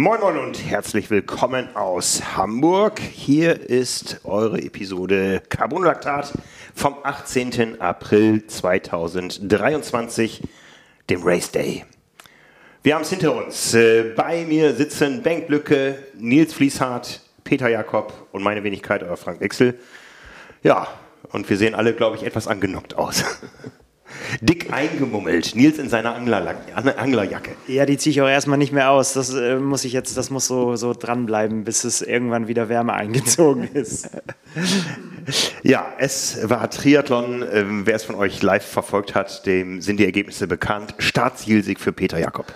Moin Moin und herzlich willkommen aus Hamburg. Hier ist eure Episode Carbonlaktat vom 18. April 2023, dem Race Day. Wir haben es hinter uns. Äh, bei mir sitzen Bengt Lücke, Nils Fließhardt, Peter Jakob und meine Wenigkeit, euer Frank Wechsel. Ja, und wir sehen alle, glaube ich, etwas angenockt aus. Dick eingemummelt. Nils in seiner Anglerjacke. Ja, die ziehe ich auch erstmal nicht mehr aus. Das äh, muss ich jetzt, das muss so, so dranbleiben, bis es irgendwann wieder Wärme eingezogen ist. ja, es war Triathlon. Ähm, wer es von euch live verfolgt hat, dem sind die Ergebnisse bekannt. Startzielsieg für Peter Jakob.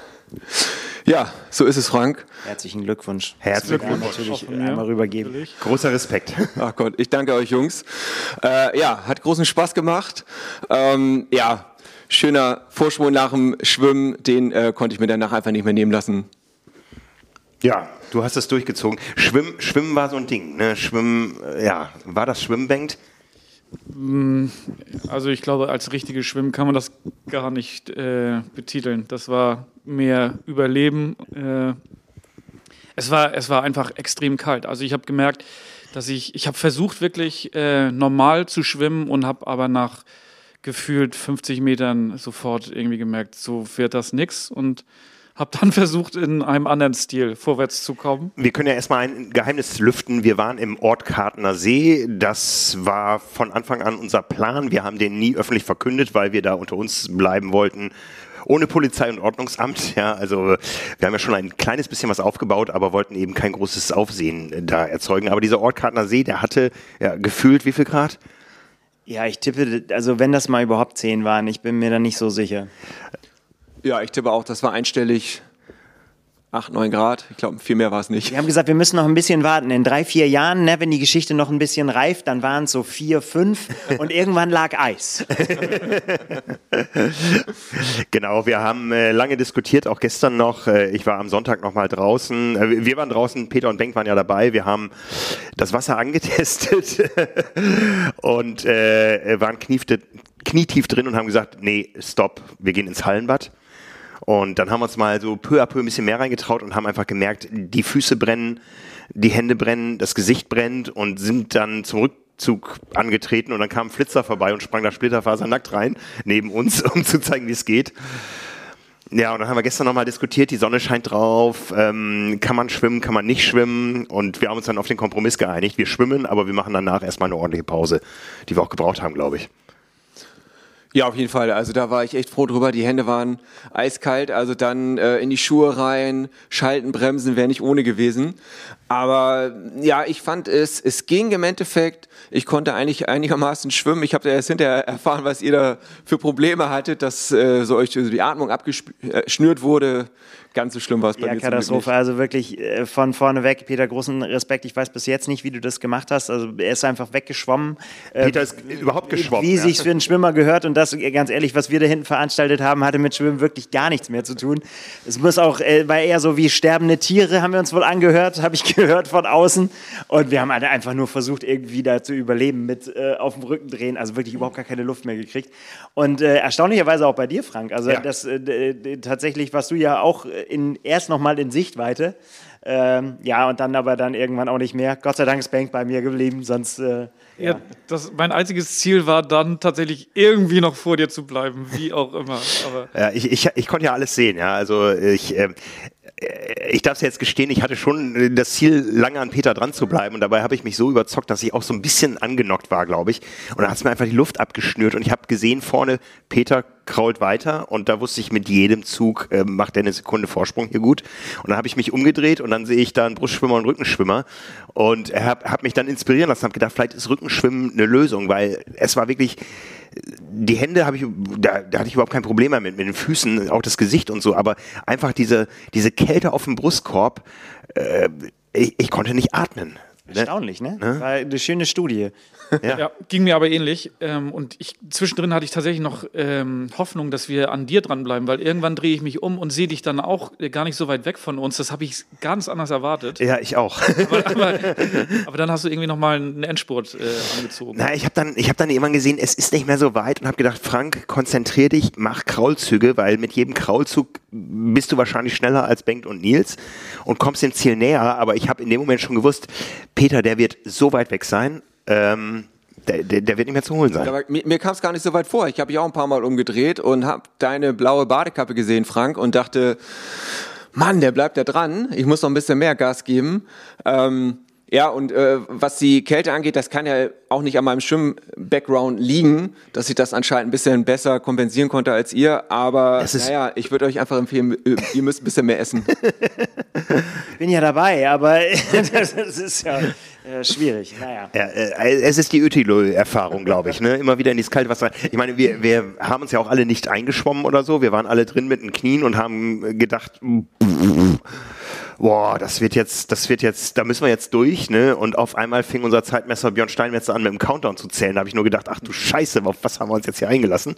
Ja, so ist es, Frank. Herzlichen Glückwunsch. Herzlichen Glückwunsch. natürlich einmal rübergeben. Natürlich. Großer Respekt. Ach Gott, ich danke euch Jungs. Äh, ja, hat großen Spaß gemacht. Ähm, ja, schöner Vorsprung nach dem Schwimmen, den äh, konnte ich mir danach einfach nicht mehr nehmen lassen. Ja, du hast es durchgezogen. Schwimmen, Schwimmen war so ein Ding. Ne? Schwimmen, äh, ja, war das? Mm, also ich glaube, als richtiges Schwimmen kann man das gar nicht äh, betiteln. Das war mehr Überleben. Äh, es, war, es war einfach extrem kalt. Also ich habe gemerkt, dass ich, ich habe versucht wirklich äh, normal zu schwimmen und habe aber nach gefühlt 50 Metern sofort irgendwie gemerkt, so wird das nix und habe dann versucht, in einem anderen Stil vorwärts zu kommen. Wir können ja erstmal ein Geheimnis lüften. Wir waren im Ort Kartner See. Das war von Anfang an unser Plan. Wir haben den nie öffentlich verkündet, weil wir da unter uns bleiben wollten. Ohne Polizei und Ordnungsamt, ja, also wir haben ja schon ein kleines bisschen was aufgebaut, aber wollten eben kein großes Aufsehen da erzeugen. Aber dieser Ort Kartner See, der hatte ja, gefühlt wie viel Grad? Ja, ich tippe, also wenn das mal überhaupt 10 waren, ich bin mir da nicht so sicher. Ja, ich tippe auch, das war einstellig 8, 9 Grad. Ich glaube, viel mehr war es nicht. Wir haben gesagt, wir müssen noch ein bisschen warten. In drei, vier Jahren, ne, wenn die Geschichte noch ein bisschen reift, dann waren es so vier, fünf und irgendwann lag Eis. genau, wir haben äh, lange diskutiert, auch gestern noch. Äh, ich war am Sonntag noch mal draußen. Äh, wir waren draußen, Peter und Benk waren ja dabei. Wir haben das Wasser angetestet und äh, waren knietief drin und haben gesagt, nee, stopp, wir gehen ins Hallenbad. Und dann haben wir uns mal so peu à peu ein bisschen mehr reingetraut und haben einfach gemerkt, die Füße brennen, die Hände brennen, das Gesicht brennt und sind dann zum Rückzug angetreten und dann kam ein Flitzer vorbei und sprang da splitterfasernackt rein neben uns, um zu zeigen, wie es geht. Ja, und dann haben wir gestern nochmal diskutiert, die Sonne scheint drauf, ähm, kann man schwimmen, kann man nicht schwimmen und wir haben uns dann auf den Kompromiss geeinigt. Wir schwimmen, aber wir machen danach erstmal eine ordentliche Pause, die wir auch gebraucht haben, glaube ich. Ja, auf jeden Fall. Also da war ich echt froh drüber. Die Hände waren eiskalt. Also dann äh, in die Schuhe rein, schalten, bremsen wäre nicht ohne gewesen. Aber ja, ich fand es, es ging im Endeffekt. Ich konnte eigentlich einigermaßen schwimmen. Ich habe erst hinterher erfahren, was ihr da für Probleme hattet, dass äh, so euch die Atmung abgeschnürt wurde ganz so schlimm war es bei ja, mir. Katastrophe. Also wirklich äh, von vorne weg. Peter, großen Respekt. Ich weiß bis jetzt nicht, wie du das gemacht hast. Also er ist einfach weggeschwommen. Äh, Peter ist überhaupt geschwommen. Wie ja. sich für einen Schwimmer gehört. Und das, ganz ehrlich, was wir da hinten veranstaltet haben, hatte mit Schwimmen wirklich gar nichts mehr zu tun. Es muss auch, äh, war eher so wie sterbende Tiere, haben wir uns wohl angehört, habe ich gehört von außen. Und wir haben halt einfach nur versucht, irgendwie da zu überleben mit äh, auf dem Rücken drehen. Also wirklich überhaupt gar keine Luft mehr gekriegt. Und äh, erstaunlicherweise auch bei dir, Frank. Also ja. das äh, tatsächlich warst du ja auch in, erst nochmal in Sichtweite. Ähm, ja, und dann aber dann irgendwann auch nicht mehr. Gott sei Dank ist Bank bei mir geblieben, sonst. Äh, ja, ja das, mein einziges Ziel war dann tatsächlich irgendwie noch vor dir zu bleiben, wie auch immer. Aber ja, ich, ich, ich konnte ja alles sehen, ja. Also ich, äh, ich darf es jetzt gestehen, ich hatte schon das Ziel, lange an Peter dran zu bleiben und dabei habe ich mich so überzockt, dass ich auch so ein bisschen angenockt war, glaube ich. Und dann hat es mir einfach die Luft abgeschnürt und ich habe gesehen vorne, Peter krault weiter und da wusste ich, mit jedem Zug äh, macht er eine Sekunde Vorsprung hier gut. Und dann habe ich mich umgedreht und dann sehe ich da einen Brustschwimmer und Rückenschwimmer und er hat hab mich dann inspirieren lassen, habe gedacht, vielleicht ist Rückenschwimmen eine Lösung, weil es war wirklich die Hände habe ich, da, da, hatte ich überhaupt kein Problem mehr mit, mit den Füßen, auch das Gesicht und so, aber einfach diese, diese Kälte auf dem Brustkorb, äh, ich, ich konnte nicht atmen. Erstaunlich, ne? War eine schöne Studie. Ja. Ja, ging mir aber ähnlich. Ähm, und ich, zwischendrin hatte ich tatsächlich noch ähm, Hoffnung, dass wir an dir dranbleiben, weil irgendwann drehe ich mich um und sehe dich dann auch äh, gar nicht so weit weg von uns. Das habe ich ganz anders erwartet. Ja, ich auch. Aber, aber, aber dann hast du irgendwie nochmal einen Endspurt äh, angezogen. Na, ich habe dann, ich hab dann irgendwann gesehen, es ist nicht mehr so weit und habe gedacht, Frank, konzentrier dich, mach Kraulzüge, weil mit jedem Kraulzug bist du wahrscheinlich schneller als Bengt und Nils und kommst dem Ziel näher. Aber ich habe in dem Moment schon gewusst, Peter, der wird so weit weg sein, ähm, der, der, der wird nicht mehr zu holen sein. Aber mir, mir kam es gar nicht so weit vor. Ich habe mich auch ein paar Mal umgedreht und habe deine blaue Badekappe gesehen, Frank, und dachte, Mann, der bleibt da dran. Ich muss noch ein bisschen mehr Gas geben. Ähm, ja, und äh, was die Kälte angeht, das kann ja auch nicht an meinem Schwimm-Background liegen, dass ich das anscheinend ein bisschen besser kompensieren konnte als ihr. Aber naja, ich würde euch einfach empfehlen, äh, ihr müsst ein bisschen mehr essen. Ich bin ja dabei, aber das ist ja äh, schwierig. Naja. Ja, äh, es ist die Ötilo-Erfahrung, glaube ich. Ne? Immer wieder in dieses kalte Wasser. Ich meine, wir, wir haben uns ja auch alle nicht eingeschwommen oder so. Wir waren alle drin mit den Knien und haben gedacht, boah, das wird jetzt, das wird jetzt, da müssen wir jetzt durch. Ne? Und auf einmal fing unser Zeitmesser Björn Steinmetzer an, mit dem Countdown zu zählen. Da habe ich nur gedacht, ach du Scheiße, auf was haben wir uns jetzt hier eingelassen?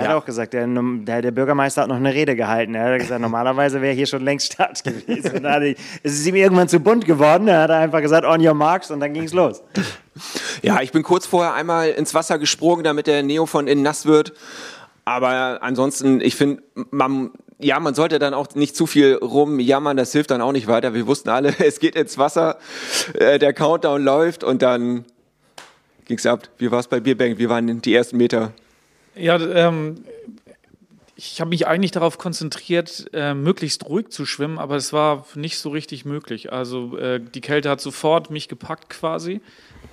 Der hat auch gesagt, der, der, der Bürgermeister hat noch eine Rede gehalten. Er hat gesagt, normalerweise wäre hier schon längst Start gewesen. Und da hat er- es ist ihm irgendwann zu bunt geworden. Da hat er einfach gesagt, on your marks und dann ging es los. Ja, ich bin kurz vorher einmal ins Wasser gesprungen, damit der Neo von innen nass wird. Aber ansonsten, ich finde, man, ja, man sollte dann auch nicht zu viel rumjammern, das hilft dann auch nicht weiter. Wir wussten alle, es geht ins Wasser, äh, der Countdown läuft und dann ging's ab. Wie war es bei Bierbank? Wie waren die ersten Meter? Ja, ähm, ich habe mich eigentlich darauf konzentriert, äh, möglichst ruhig zu schwimmen, aber es war nicht so richtig möglich. Also äh, die Kälte hat sofort mich gepackt quasi.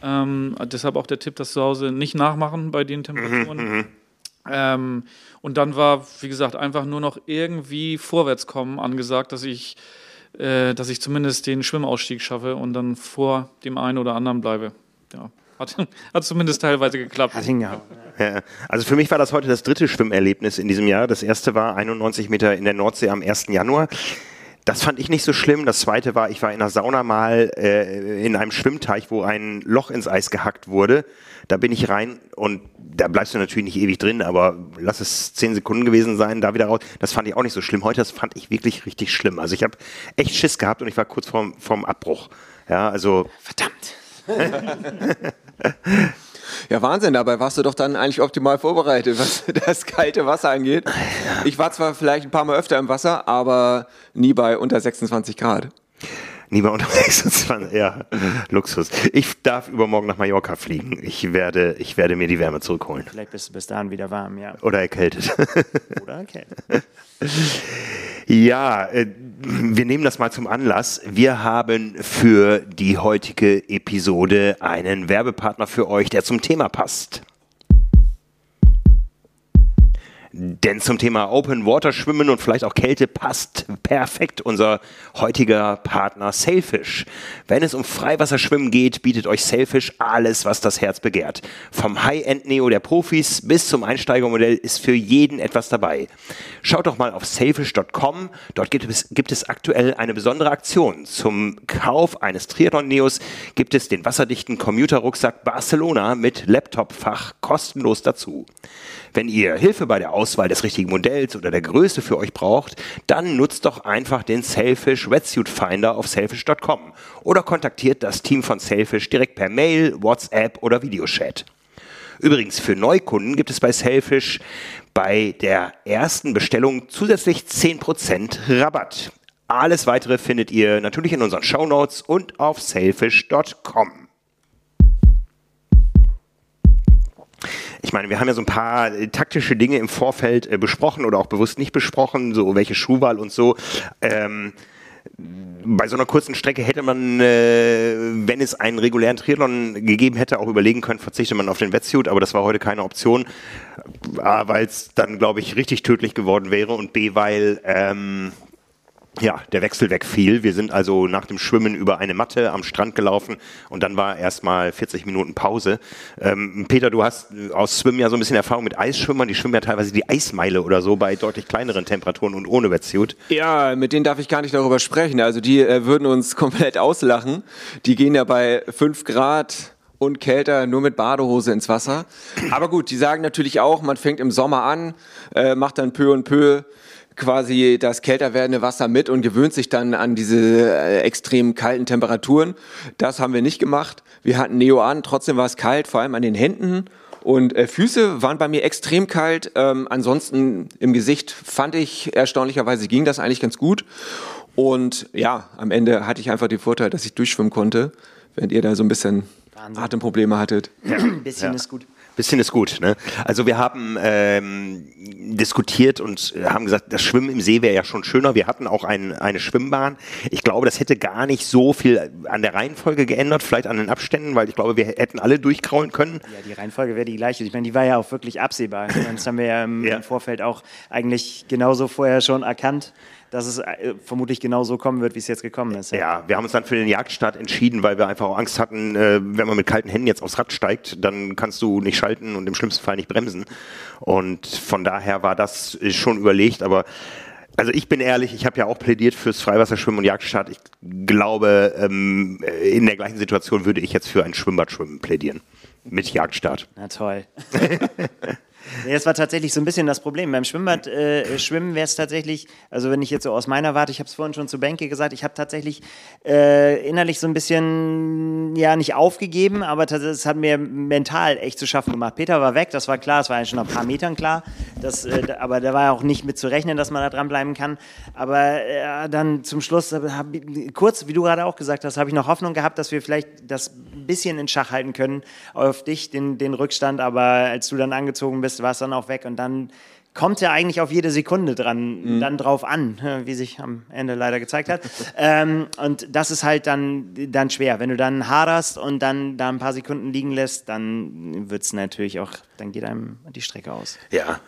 Ähm, deshalb auch der Tipp, das zu Hause nicht nachmachen bei den Temperaturen. Ähm, und dann war, wie gesagt, einfach nur noch irgendwie vorwärts kommen angesagt, dass ich, äh, dass ich zumindest den Schwimmausstieg schaffe und dann vor dem einen oder anderen bleibe. Ja, hat, hat zumindest teilweise geklappt. Hat hingehauen. Ja, also für mich war das heute das dritte Schwimmerlebnis in diesem Jahr. Das erste war 91 Meter in der Nordsee am 1. Januar. Das fand ich nicht so schlimm. Das zweite war, ich war in einer Sauna mal äh, in einem Schwimmteich, wo ein Loch ins Eis gehackt wurde. Da bin ich rein und da bleibst du natürlich nicht ewig drin, aber lass es zehn Sekunden gewesen sein, da wieder raus. Das fand ich auch nicht so schlimm. Heute, das fand ich wirklich richtig schlimm. Also ich habe echt Schiss gehabt und ich war kurz vorm, vorm Abbruch. Ja, also Verdammt. Ja, Wahnsinn, dabei warst du doch dann eigentlich optimal vorbereitet, was das kalte Wasser angeht. Ich war zwar vielleicht ein paar Mal öfter im Wasser, aber nie bei unter 26 Grad. Nie mehr unter 26, ja, Luxus. Ich darf übermorgen nach Mallorca fliegen. Ich werde, ich werde mir die Wärme zurückholen. Vielleicht bist du bis dahin wieder warm, ja. Oder erkältet. Oder okay. ja, äh, wir nehmen das mal zum Anlass. Wir haben für die heutige Episode einen Werbepartner für euch, der zum Thema passt. Denn zum Thema Open Water Schwimmen und vielleicht auch Kälte passt perfekt unser heutiger Partner Sailfish. Wenn es um Freiwasserschwimmen geht, bietet euch Sailfish alles, was das Herz begehrt. Vom High-End-Neo der Profis bis zum Einsteigermodell ist für jeden etwas dabei. Schaut doch mal auf sailfish.com. Dort gibt es, gibt es aktuell eine besondere Aktion. Zum Kauf eines Triathlon-Neos gibt es den wasserdichten Commuter-Rucksack Barcelona mit Laptop-Fach kostenlos dazu. Wenn ihr Hilfe bei der Auswahl des richtigen Modells oder der Größe für euch braucht, dann nutzt doch einfach den Sailfish Wetsuit Finder auf sailfish.com oder kontaktiert das Team von Sailfish direkt per Mail, WhatsApp oder Videochat. Übrigens, für Neukunden gibt es bei Sailfish bei der ersten Bestellung zusätzlich 10% Rabatt. Alles weitere findet ihr natürlich in unseren Shownotes und auf sailfish.com. Ich meine, wir haben ja so ein paar äh, taktische Dinge im Vorfeld äh, besprochen oder auch bewusst nicht besprochen, so welche Schuhwahl und so. Ähm, bei so einer kurzen Strecke hätte man, äh, wenn es einen regulären Triathlon gegeben hätte, auch überlegen können, verzichtet man auf den Wetsuit, aber das war heute keine Option. A, weil es dann, glaube ich, richtig tödlich geworden wäre und B, weil ähm, ja, der Wechsel wegfiel. Wir sind also nach dem Schwimmen über eine Matte am Strand gelaufen und dann war erstmal 40 Minuten Pause. Ähm, Peter, du hast aus Schwimmen ja so ein bisschen Erfahrung mit Eisschwimmern. Die schwimmen ja teilweise die Eismeile oder so bei deutlich kleineren Temperaturen und ohne Wetsuit. Ja, mit denen darf ich gar nicht darüber sprechen. Also die äh, würden uns komplett auslachen. Die gehen ja bei 5 Grad und kälter nur mit Badehose ins Wasser. Aber gut, die sagen natürlich auch, man fängt im Sommer an, äh, macht dann peu und peu quasi das kälter werdende Wasser mit und gewöhnt sich dann an diese äh, extrem kalten Temperaturen. Das haben wir nicht gemacht. Wir hatten Neo an, trotzdem war es kalt, vor allem an den Händen. Und äh, Füße waren bei mir extrem kalt. Ähm, ansonsten im Gesicht fand ich erstaunlicherweise ging das eigentlich ganz gut. Und ja, am Ende hatte ich einfach den Vorteil, dass ich durchschwimmen konnte, während ihr da so ein bisschen Wahnsinn. Atemprobleme hattet. Ja. Ein bisschen ja. ist gut. Bisschen ist gut. Ne? Also wir haben ähm, diskutiert und haben gesagt, das Schwimmen im See wäre ja schon schöner. Wir hatten auch ein, eine Schwimmbahn. Ich glaube, das hätte gar nicht so viel an der Reihenfolge geändert, vielleicht an den Abständen, weil ich glaube, wir hätten alle durchkraulen können. Ja, die Reihenfolge wäre die gleiche. Ich meine, die war ja auch wirklich absehbar. Meine, das haben wir ja im, ja. im Vorfeld auch eigentlich genauso vorher schon erkannt dass es äh, vermutlich genau so kommen wird, wie es jetzt gekommen ist. Ja. ja. wir haben uns dann für den Jagdstart entschieden, weil wir einfach auch Angst hatten, äh, wenn man mit kalten Händen jetzt aufs Rad steigt, dann kannst du nicht schalten und im schlimmsten Fall nicht bremsen. Und von daher war das schon überlegt, aber also ich bin ehrlich, ich habe ja auch plädiert fürs Freiwasserschwimmen und Jagdstart. Ich glaube, ähm, in der gleichen Situation würde ich jetzt für ein Schwimmbadschwimmen plädieren. Mit Jagdstart. Na toll. Ja, das war tatsächlich so ein bisschen das Problem. Beim Schwimmbad äh, Schwimmen wäre es tatsächlich, also wenn ich jetzt so aus meiner Warte, ich habe es vorhin schon zu Benke gesagt, ich habe tatsächlich äh, innerlich so ein bisschen, ja, nicht aufgegeben, aber es hat mir mental echt zu schaffen gemacht. Peter war weg, das war klar, das war eigentlich schon ein paar Metern klar, das, äh, aber da war auch nicht mit zu rechnen, dass man da dranbleiben kann. Aber äh, dann zum Schluss, hab, kurz, wie du gerade auch gesagt hast, habe ich noch Hoffnung gehabt, dass wir vielleicht das ein bisschen in Schach halten können auf dich, den, den Rückstand, aber als du dann angezogen bist, war es dann auch weg und dann kommt er eigentlich auf jede Sekunde dran, mhm. dann drauf an, wie sich am Ende leider gezeigt hat. ähm, und das ist halt dann, dann schwer. Wenn du dann haderst und dann da ein paar Sekunden liegen lässt, dann wird es natürlich auch, dann geht einem die Strecke aus. Ja,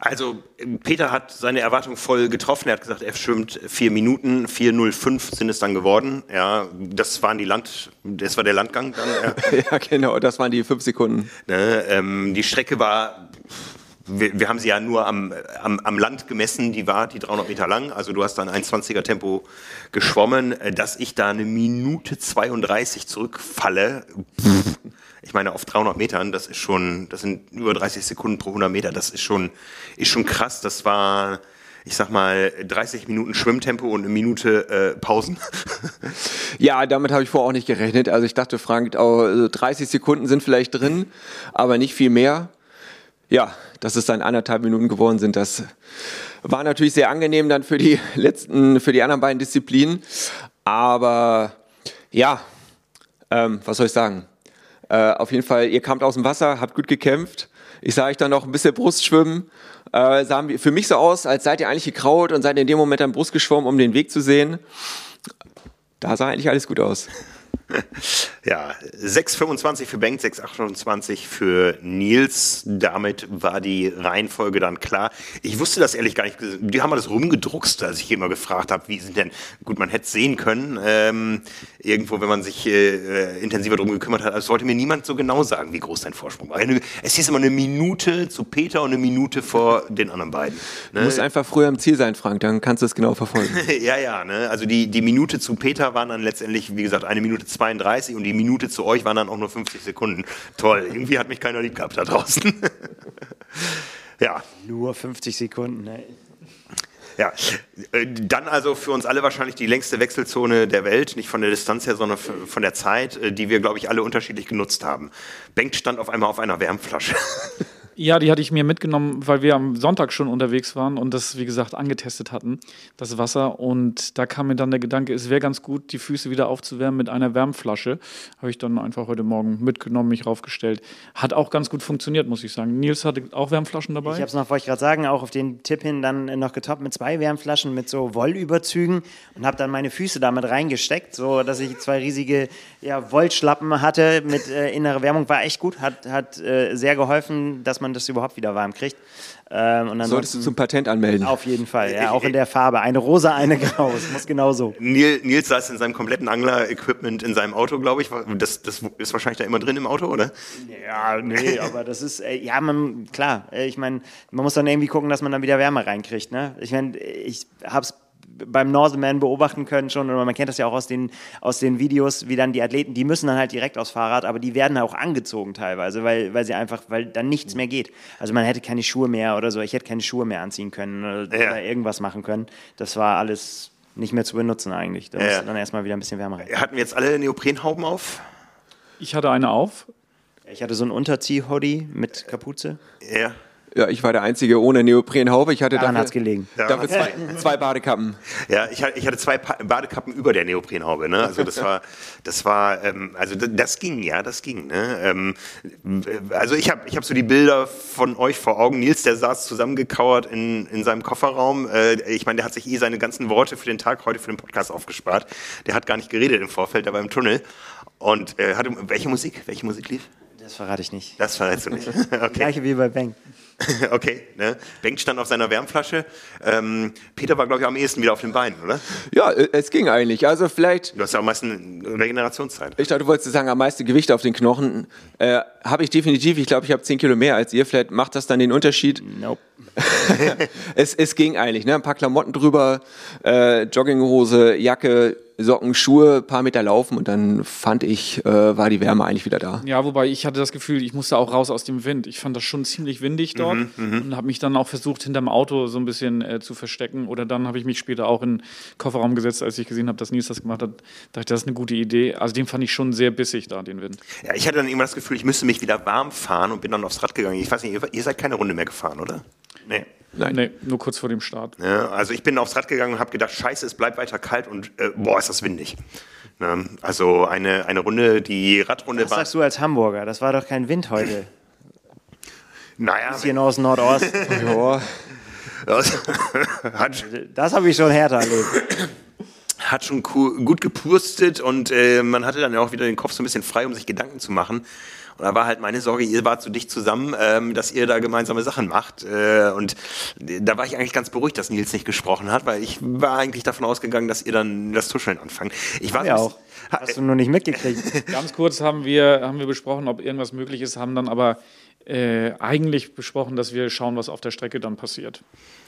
also Peter hat seine Erwartung voll getroffen. Er hat gesagt, er schwimmt vier Minuten, 4,05 sind es dann geworden. Ja, das waren die Land, das war der Landgang dann. Ja, ja genau, das waren die fünf Sekunden. Ne, ähm, die Strecke war wir, wir, haben sie ja nur am, am, am, Land gemessen, die war die 300 Meter lang, also du hast dann ein 20er Tempo geschwommen, dass ich da eine Minute 32 zurückfalle, ich meine auf 300 Metern, das ist schon, das sind über 30 Sekunden pro 100 Meter, das ist schon, ist schon krass, das war, ich sag mal, 30 Minuten Schwimmtempo und eine Minute äh, Pausen. Ja, damit habe ich vorher auch nicht gerechnet. Also ich dachte, Frank, 30 Sekunden sind vielleicht drin, aber nicht viel mehr ja, dass es dann anderthalb Minuten geworden sind, das war natürlich sehr angenehm dann für die letzten, für die anderen beiden Disziplinen. Aber ja, ähm, was soll ich sagen? Äh, auf jeden Fall, ihr kamt aus dem Wasser, habt gut gekämpft. Ich sah euch dann noch ein bisschen Brustschwimmen. Äh, sah für mich so aus, als seid ihr eigentlich gekraut und seid in dem Moment dann Brust geschwommen, um den Weg zu sehen. Da sah eigentlich alles gut aus. Ja, 6,25 für Bengt, 6,28 für Nils. Damit war die Reihenfolge dann klar. Ich wusste das ehrlich gar nicht. Die haben das rumgedruckst, als ich immer gefragt habe, wie sind denn, gut, man hätte es sehen können, ähm, irgendwo, wenn man sich äh, intensiver darum gekümmert hat. Also wollte mir niemand so genau sagen, wie groß dein Vorsprung war. Es hieß immer eine Minute zu Peter und eine Minute vor den anderen beiden. Ne? Du musst einfach früher im Ziel sein, Frank, dann kannst du es genau verfolgen. ja, ja, ne? also die, die Minute zu Peter waren dann letztendlich, wie gesagt, eine Minute 32 und die Minute zu euch waren dann auch nur 50 Sekunden. Toll, irgendwie hat mich keiner lieb gehabt da draußen. ja. Nur 50 Sekunden, ne? Ja, äh, dann also für uns alle wahrscheinlich die längste Wechselzone der Welt, nicht von der Distanz her, sondern von der Zeit, äh, die wir, glaube ich, alle unterschiedlich genutzt haben. Bengt stand auf einmal auf einer Wärmflasche. Ja, die hatte ich mir mitgenommen, weil wir am Sonntag schon unterwegs waren und das, wie gesagt, angetestet hatten, das Wasser. Und da kam mir dann der Gedanke, es wäre ganz gut, die Füße wieder aufzuwärmen mit einer Wärmflasche. Habe ich dann einfach heute Morgen mitgenommen, mich raufgestellt. Hat auch ganz gut funktioniert, muss ich sagen. Nils hatte auch Wärmflaschen dabei. Ich habe es noch, wollte ich gerade sagen, auch auf den Tipp hin dann noch getoppt mit zwei Wärmflaschen mit so Wollüberzügen und habe dann meine Füße damit reingesteckt, so dass ich zwei riesige ja, Wollschlappen hatte mit äh, innerer Wärmung. War echt gut, hat, hat äh, sehr geholfen, dass man man das überhaupt wieder warm kriegt. Ähm, und Solltest du zum Patent anmelden. Auf jeden Fall, ja, auch in der Farbe. Eine rosa, eine grau. Es muss genau so. Nils, Nils saß in seinem kompletten Angler-Equipment in seinem Auto, glaube ich. Das, das ist wahrscheinlich da immer drin im Auto, oder? Ja, nee, aber das ist, äh, ja, man, klar, äh, ich meine, man muss dann irgendwie gucken, dass man dann wieder Wärme reinkriegt. Ne? Ich meine, ich habe es beim Norseman beobachten können schon, oder man kennt das ja auch aus den, aus den Videos, wie dann die Athleten, die müssen dann halt direkt aufs Fahrrad, aber die werden auch angezogen teilweise, weil, weil sie einfach, weil dann nichts mehr geht. Also man hätte keine Schuhe mehr oder so, ich hätte keine Schuhe mehr anziehen können oder, Ja. oder irgendwas machen können. Das war alles nicht mehr zu benutzen eigentlich. Da Ja. musste dann erstmal wieder ein bisschen Wärme rein. Hatten wir jetzt alle Neoprenhauben auf? Ich hatte eine auf. Ich hatte so ein Unterzieh-Hoodie mit Kapuze. Ja. Ja, ich war der Einzige ohne Neoprenhaube. Ich hatte Daran hat's dafür, gelegen. dafür zwei, zwei Badekappen. Ja, ich, hatte- ich hatte zwei Pa- Badekappen über der Neoprenhaube. Ne? Also das war, das war, ähm, also das ging, ja, das ging. Ne? Ähm, äh, also ich habe, ich habe so die Bilder von euch vor Augen. Nils, der saß zusammengekauert in, in seinem Kofferraum. Äh, ich meine, der hat sich eh seine ganzen Worte für den Tag heute für den Podcast aufgespart. Der hat gar nicht geredet im Vorfeld, der war im Tunnel. Und äh, hatte, welche Musik? Welche Musik lief? Das verrate ich nicht. Das verrätst du nicht. Okay. Gleiche wie bei Bang. Okay, ne? Bengt stand auf seiner Wärmflasche. Ähm, Peter war, glaube ich, am ehesten wieder auf den Beinen, oder? Ja, äh, es ging eigentlich. Also vielleicht Du hast ja am meisten Regenerationszeit. Ich dachte, du wolltest sagen, am meisten Gewicht auf den Knochen. Äh, habe ich definitiv. Ich glaube, ich habe 10 Kilo mehr als ihr. Vielleicht macht das dann den Unterschied. Nope. Es, es ging eigentlich. Ne? Ein paar Klamotten drüber, äh, Jogginghose, Jacke, Socken, Schuhe, paar Meter laufen und dann fand ich, äh, war die Wärme eigentlich wieder da. Ja, wobei ich hatte das Gefühl, ich musste auch raus aus dem Wind. Ich fand das schon ziemlich windig dort und habe mich dann auch versucht, hinterm Auto so ein bisschen äh, zu verstecken. Oder dann habe ich mich später auch in den Kofferraum gesetzt, als ich gesehen habe, dass Nils das gemacht hat. Dachte ich, das ist eine gute Idee. Also den fand ich schon sehr bissig da, den Wind. Ja, ich hatte dann immer das Gefühl, ich müsste mich wieder warm fahren und bin dann aufs Rad gegangen. Ich weiß nicht, ihr seid keine Runde mehr gefahren, oder? Nee. Nein. Nee, nur kurz vor dem Start. Ja, also ich bin aufs Rad gegangen und habe gedacht, scheiße, es bleibt weiter kalt und äh, boah, ist das windig. Ne? Also eine, eine Runde, die Radrunde Was war... sagst du als Hamburger? Das war doch kein Wind heute. Naja, Hier noch aus Nordost. Ja, das Das habe ich schon härter erlebt. Hat schon gut gepustet und äh, man hatte dann ja auch wieder den Kopf so ein bisschen frei, um sich Gedanken zu machen. Und da war halt meine Sorge, ihr wart so dicht zusammen, ähm, dass ihr da gemeinsame Sachen macht. Äh, und da war ich eigentlich ganz beruhigt, dass Nils nicht gesprochen hat, weil ich war eigentlich davon ausgegangen, dass ihr dann das Tuscheln anfangt. Ich war Ja auch. Hast du nur nicht mitgekriegt. Ganz kurz haben wir, haben wir besprochen, ob irgendwas möglich ist, haben dann aber äh, eigentlich besprochen, dass wir schauen, was auf der Strecke dann passiert.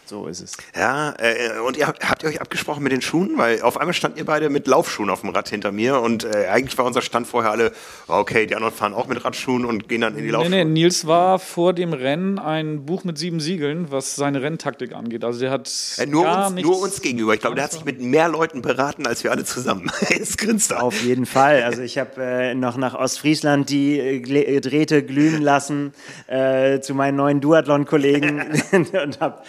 So ist es. Ja, äh, und ihr habt, habt ihr euch abgesprochen mit den Schuhen? Weil auf einmal standen ihr beide mit Laufschuhen auf dem Rad hinter mir und äh, eigentlich war unser Stand vorher alle, okay, die anderen fahren auch mit Radschuhen und gehen dann in die Nee, Laufschuhe. nee, Nils war vor dem Rennen ein Buch mit sieben Siegeln, was seine Renntaktik angeht. Also der hat Äh, nur, gar uns, nichts, nur uns gegenüber. Ich glaube, der hat sich mit mehr Leuten beraten, als wir alle zusammen. Jetzt grinst er. Auf jeden Fall. Also ich habe äh, noch nach Ostfriesland die äh, Drähte glühen lassen äh, zu meinen neuen Duathlon-Kollegen und hab,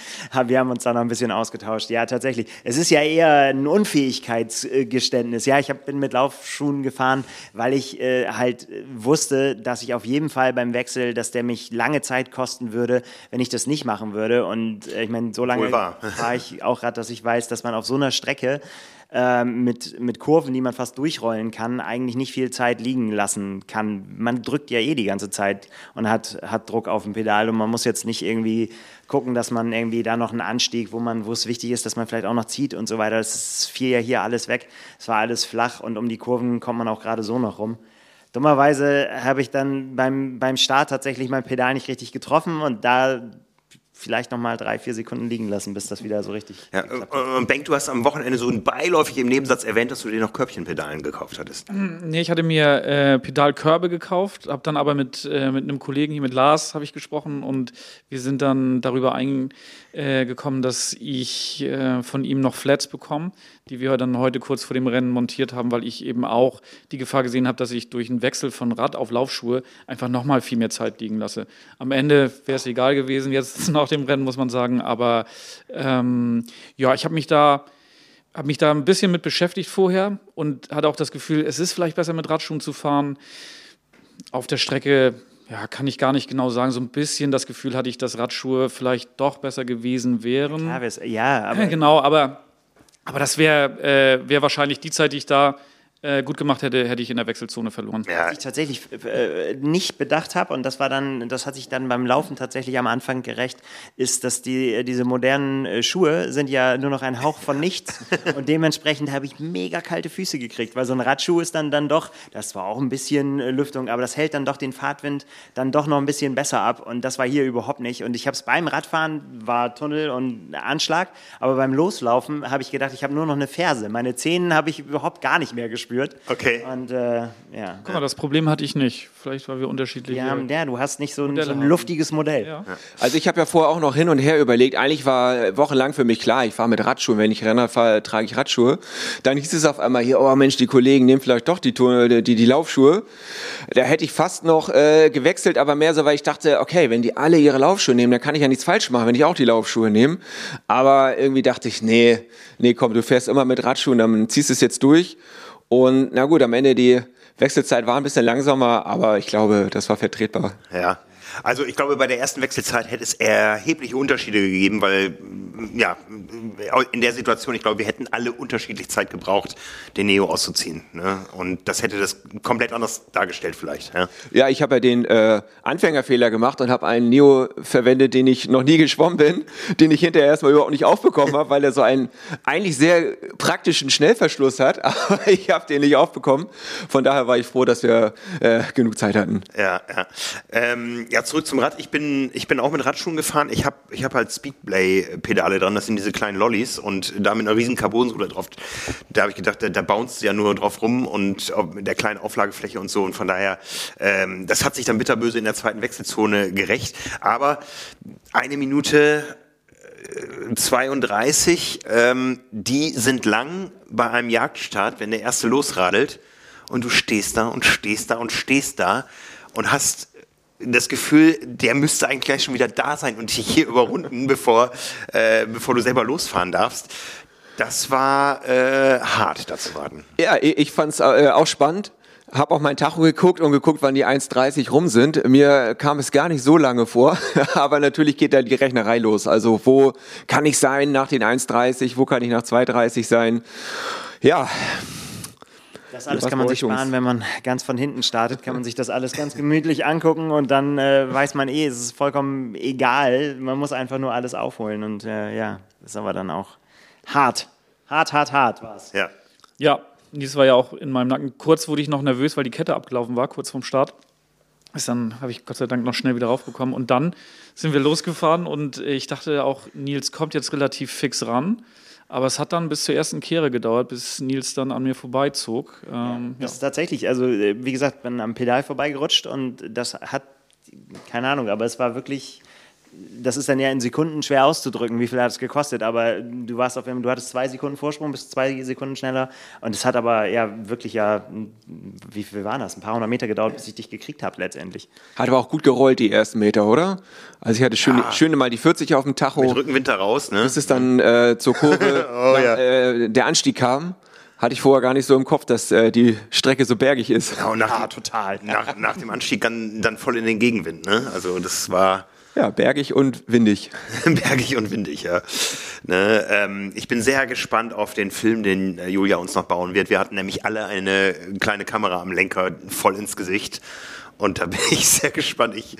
hab, wir haben uns da noch ein bisschen ausgetauscht. Ja, tatsächlich. Es ist ja eher ein Unfähigkeitsgeständnis. Ja, ich hab, bin mit Laufschuhen gefahren, weil ich äh, halt äh, wusste, dass ich auf jeden Fall beim Wechsel, dass der mich lange Zeit kosten würde, wenn ich das nicht machen würde. Und äh, ich meine, so lange fahre ich auch gerade, dass ich weiß, dass man auf so einer Strecke ähm, mit, mit Kurven, die man fast durchrollen kann, eigentlich nicht viel Zeit liegen lassen kann. Man drückt ja eh die ganze Zeit und hat, hat Druck auf dem Pedal und man muss jetzt nicht irgendwie gucken, dass man irgendwie da noch einen Anstieg, wo man, wo es wichtig ist, dass man vielleicht auch noch zieht und so weiter. Das fiel ja hier alles weg. Es war alles flach und um die Kurven kommt man auch gerade so noch rum. Dummerweise habe ich dann beim, beim Start tatsächlich mein Pedal nicht richtig getroffen und da vielleicht noch mal drei, vier Sekunden liegen lassen, bis das wieder so richtig Ja, äh, und Benk, du hast am Wochenende so beiläufig im Nebensatz erwähnt, dass du dir noch Körbchenpedalen gekauft hattest. Nee, ich hatte mir äh, Pedalkörbe gekauft, habe dann aber mit, äh, mit einem Kollegen hier, mit Lars, habe ich gesprochen und wir sind dann darüber eingekommen, dass ich äh, von ihm noch Flats bekomme, die wir dann heute kurz vor dem Rennen montiert haben, weil ich eben auch die Gefahr gesehen habe, dass ich durch einen Wechsel von Rad auf Laufschuhe einfach nochmal viel mehr Zeit liegen lasse. Am Ende wäre es egal gewesen, jetzt nach dem Rennen, muss man sagen, aber ähm, ja, ich habe mich da habe mich da ein bisschen mit beschäftigt vorher und hatte auch das Gefühl, es ist vielleicht besser mit Radschuhen zu fahren. Auf der Strecke, ja, kann ich gar nicht genau sagen. So ein bisschen das Gefühl hatte ich, dass Radschuhe vielleicht doch besser gewesen wären. Ja, wes- ja, aber genau, aber, aber das wäre äh, wär wahrscheinlich die Zeit, die ich da äh, gut gemacht hätte, hätte ich in der Wechselzone verloren. Ja, Was ich tatsächlich äh, nicht bedacht habe, und das war dann, das hat sich dann beim Laufen tatsächlich am Anfang gerecht, ist, dass die, diese modernen äh, Schuhe sind ja nur noch ein Hauch von nichts. und dementsprechend habe ich mega kalte Füße gekriegt, weil so ein Radschuh ist dann, dann doch, das war auch ein bisschen äh, Lüftung, aber das hält dann doch den Fahrtwind dann doch noch ein bisschen besser ab. Und das war hier überhaupt nicht. Und ich habe es beim Radfahren, war Tunnel und Anschlag, aber beim Loslaufen habe ich gedacht, ich habe nur noch eine Ferse. Meine Zähne habe ich überhaupt gar nicht mehr gespürt. Okay. Und äh, ja. Guck mal, das Problem hatte ich nicht. Vielleicht, weil wir unterschiedliche. Ja, ja, du hast nicht so ein, so ein luftiges Modell. Ja. Also ich habe ja vorher auch noch hin und her überlegt. Eigentlich war wochenlang für mich klar, ich fahre mit Radschuhen. Wenn ich Renner fahre, trage ich Radschuhe. Dann hieß es auf einmal hier, oh Mensch, die Kollegen nehmen vielleicht doch die, Turn- die, die Laufschuhe. Da hätte ich fast noch äh, gewechselt, aber mehr so, weil ich dachte, okay, wenn die alle ihre Laufschuhe nehmen, dann kann ich ja nichts falsch machen, wenn ich auch die Laufschuhe nehme. Aber irgendwie dachte ich, nee, nee, komm, du fährst immer mit Radschuhen, dann ziehst du es jetzt durch. Und na gut, am Ende die Wechselzeit war ein bisschen langsamer, aber ich glaube, das war vertretbar. Ja. Also ich glaube, bei der ersten Wechselzeit hätte es erhebliche Unterschiede gegeben, weil mm, ja, in der Situation, ich glaube, wir hätten alle unterschiedlich Zeit gebraucht, den Neo auszuziehen. Ne? Und das hätte das komplett anders dargestellt vielleicht. Ja, Ja, ich habe ja den äh, Anfängerfehler gemacht und habe einen Neo verwendet, den ich noch nie geschwommen bin, den ich hinterher erstmal überhaupt nicht aufbekommen habe, weil er so einen eigentlich sehr praktischen Schnellverschluss hat, aber ich habe den nicht aufbekommen. Von daher war ich froh, dass wir äh, genug Zeit hatten. ja. ja. Ähm, ja, zurück zum Rad. Ich bin, ich bin auch mit Radschuhen gefahren. Ich habe ich hab halt Speedplay-Pedale dran, das sind diese kleinen Lollis und da mit einer riesen Carbonsohle drauf. Da habe ich gedacht, da, da bounced ja nur drauf rum und mit der kleinen Auflagefläche und so. Und von daher, ähm, das hat sich dann bitterböse in der zweiten Wechselzone gerecht. Aber eine Minute 32, ähm, die sind lang bei einem Jagdstart, wenn der erste losradelt und du stehst da und stehst da und stehst da und hast das Gefühl, der müsste eigentlich gleich schon wieder da sein und dich hier überrunden, bevor, äh, bevor du selber losfahren darfst. Das war äh, hart, da zu warten. Ja, ich, fand es äh, auch spannend. Hab auch mein Tacho geguckt und geguckt, wann die 1.30 rum sind. Mir kam es gar nicht so lange vor, aber natürlich geht da die Rechnerei los. Also wo kann ich sein nach den 1.30, wo kann ich nach 2.30 sein? Ja, Das alles kann man sich sparen, wenn man ganz von hinten startet, kann man sich das alles ganz gemütlich angucken und dann äh, weiß man eh, es ist vollkommen egal. Man muss einfach nur alles aufholen und äh, ja, das ist aber dann auch hart. Hart, hart, hart war es. Ja. Ja, dies war ja auch in meinem Nacken. Kurz wurde ich noch nervös, weil die Kette abgelaufen war, kurz vorm Start. Ist Dann habe ich Gott sei Dank noch schnell wieder raufbekommen. Und dann sind wir losgefahren und ich dachte auch, Nils kommt jetzt relativ fix ran. Aber es hat dann bis zur ersten Kehre gedauert, bis Nils dann an mir vorbeizog. Ähm, ja. Das ist tatsächlich, also äh, wie gesagt, bin am Pedal vorbeigerutscht und das hat, keine Ahnung, aber es war wirklich, das ist dann ja in Sekunden schwer auszudrücken, wie viel hat es gekostet, aber du warst auf du hattest zwei Sekunden Vorsprung, bist zwei Sekunden schneller und es hat aber ja wirklich ja, wie viel waren das, ein paar hundert Meter gedauert, bis ich dich gekriegt habe letztendlich. hat aber auch gut gerollt die ersten Meter, oder? Also ich hatte schön, schöne mal die 40 auf dem Tacho. Mit Rückenwind raus, ne? bis es dann äh, zur Kurve Oh, nach, ja. äh, der Anstieg kam, hatte ich vorher gar nicht so im Kopf, dass äh, die Strecke so bergig ist. Ja, und nach, total. Nach, nach dem Anstieg dann, dann voll in den Gegenwind, ne? Also das war. Ja, bergig und windig. Bergig und windig, ja. Ne, ähm, ich bin sehr gespannt auf den Film, den äh, Julia uns noch bauen wird. Wir hatten nämlich alle eine kleine Kamera am Lenker voll ins Gesicht. Und da bin ich sehr gespannt. Ich,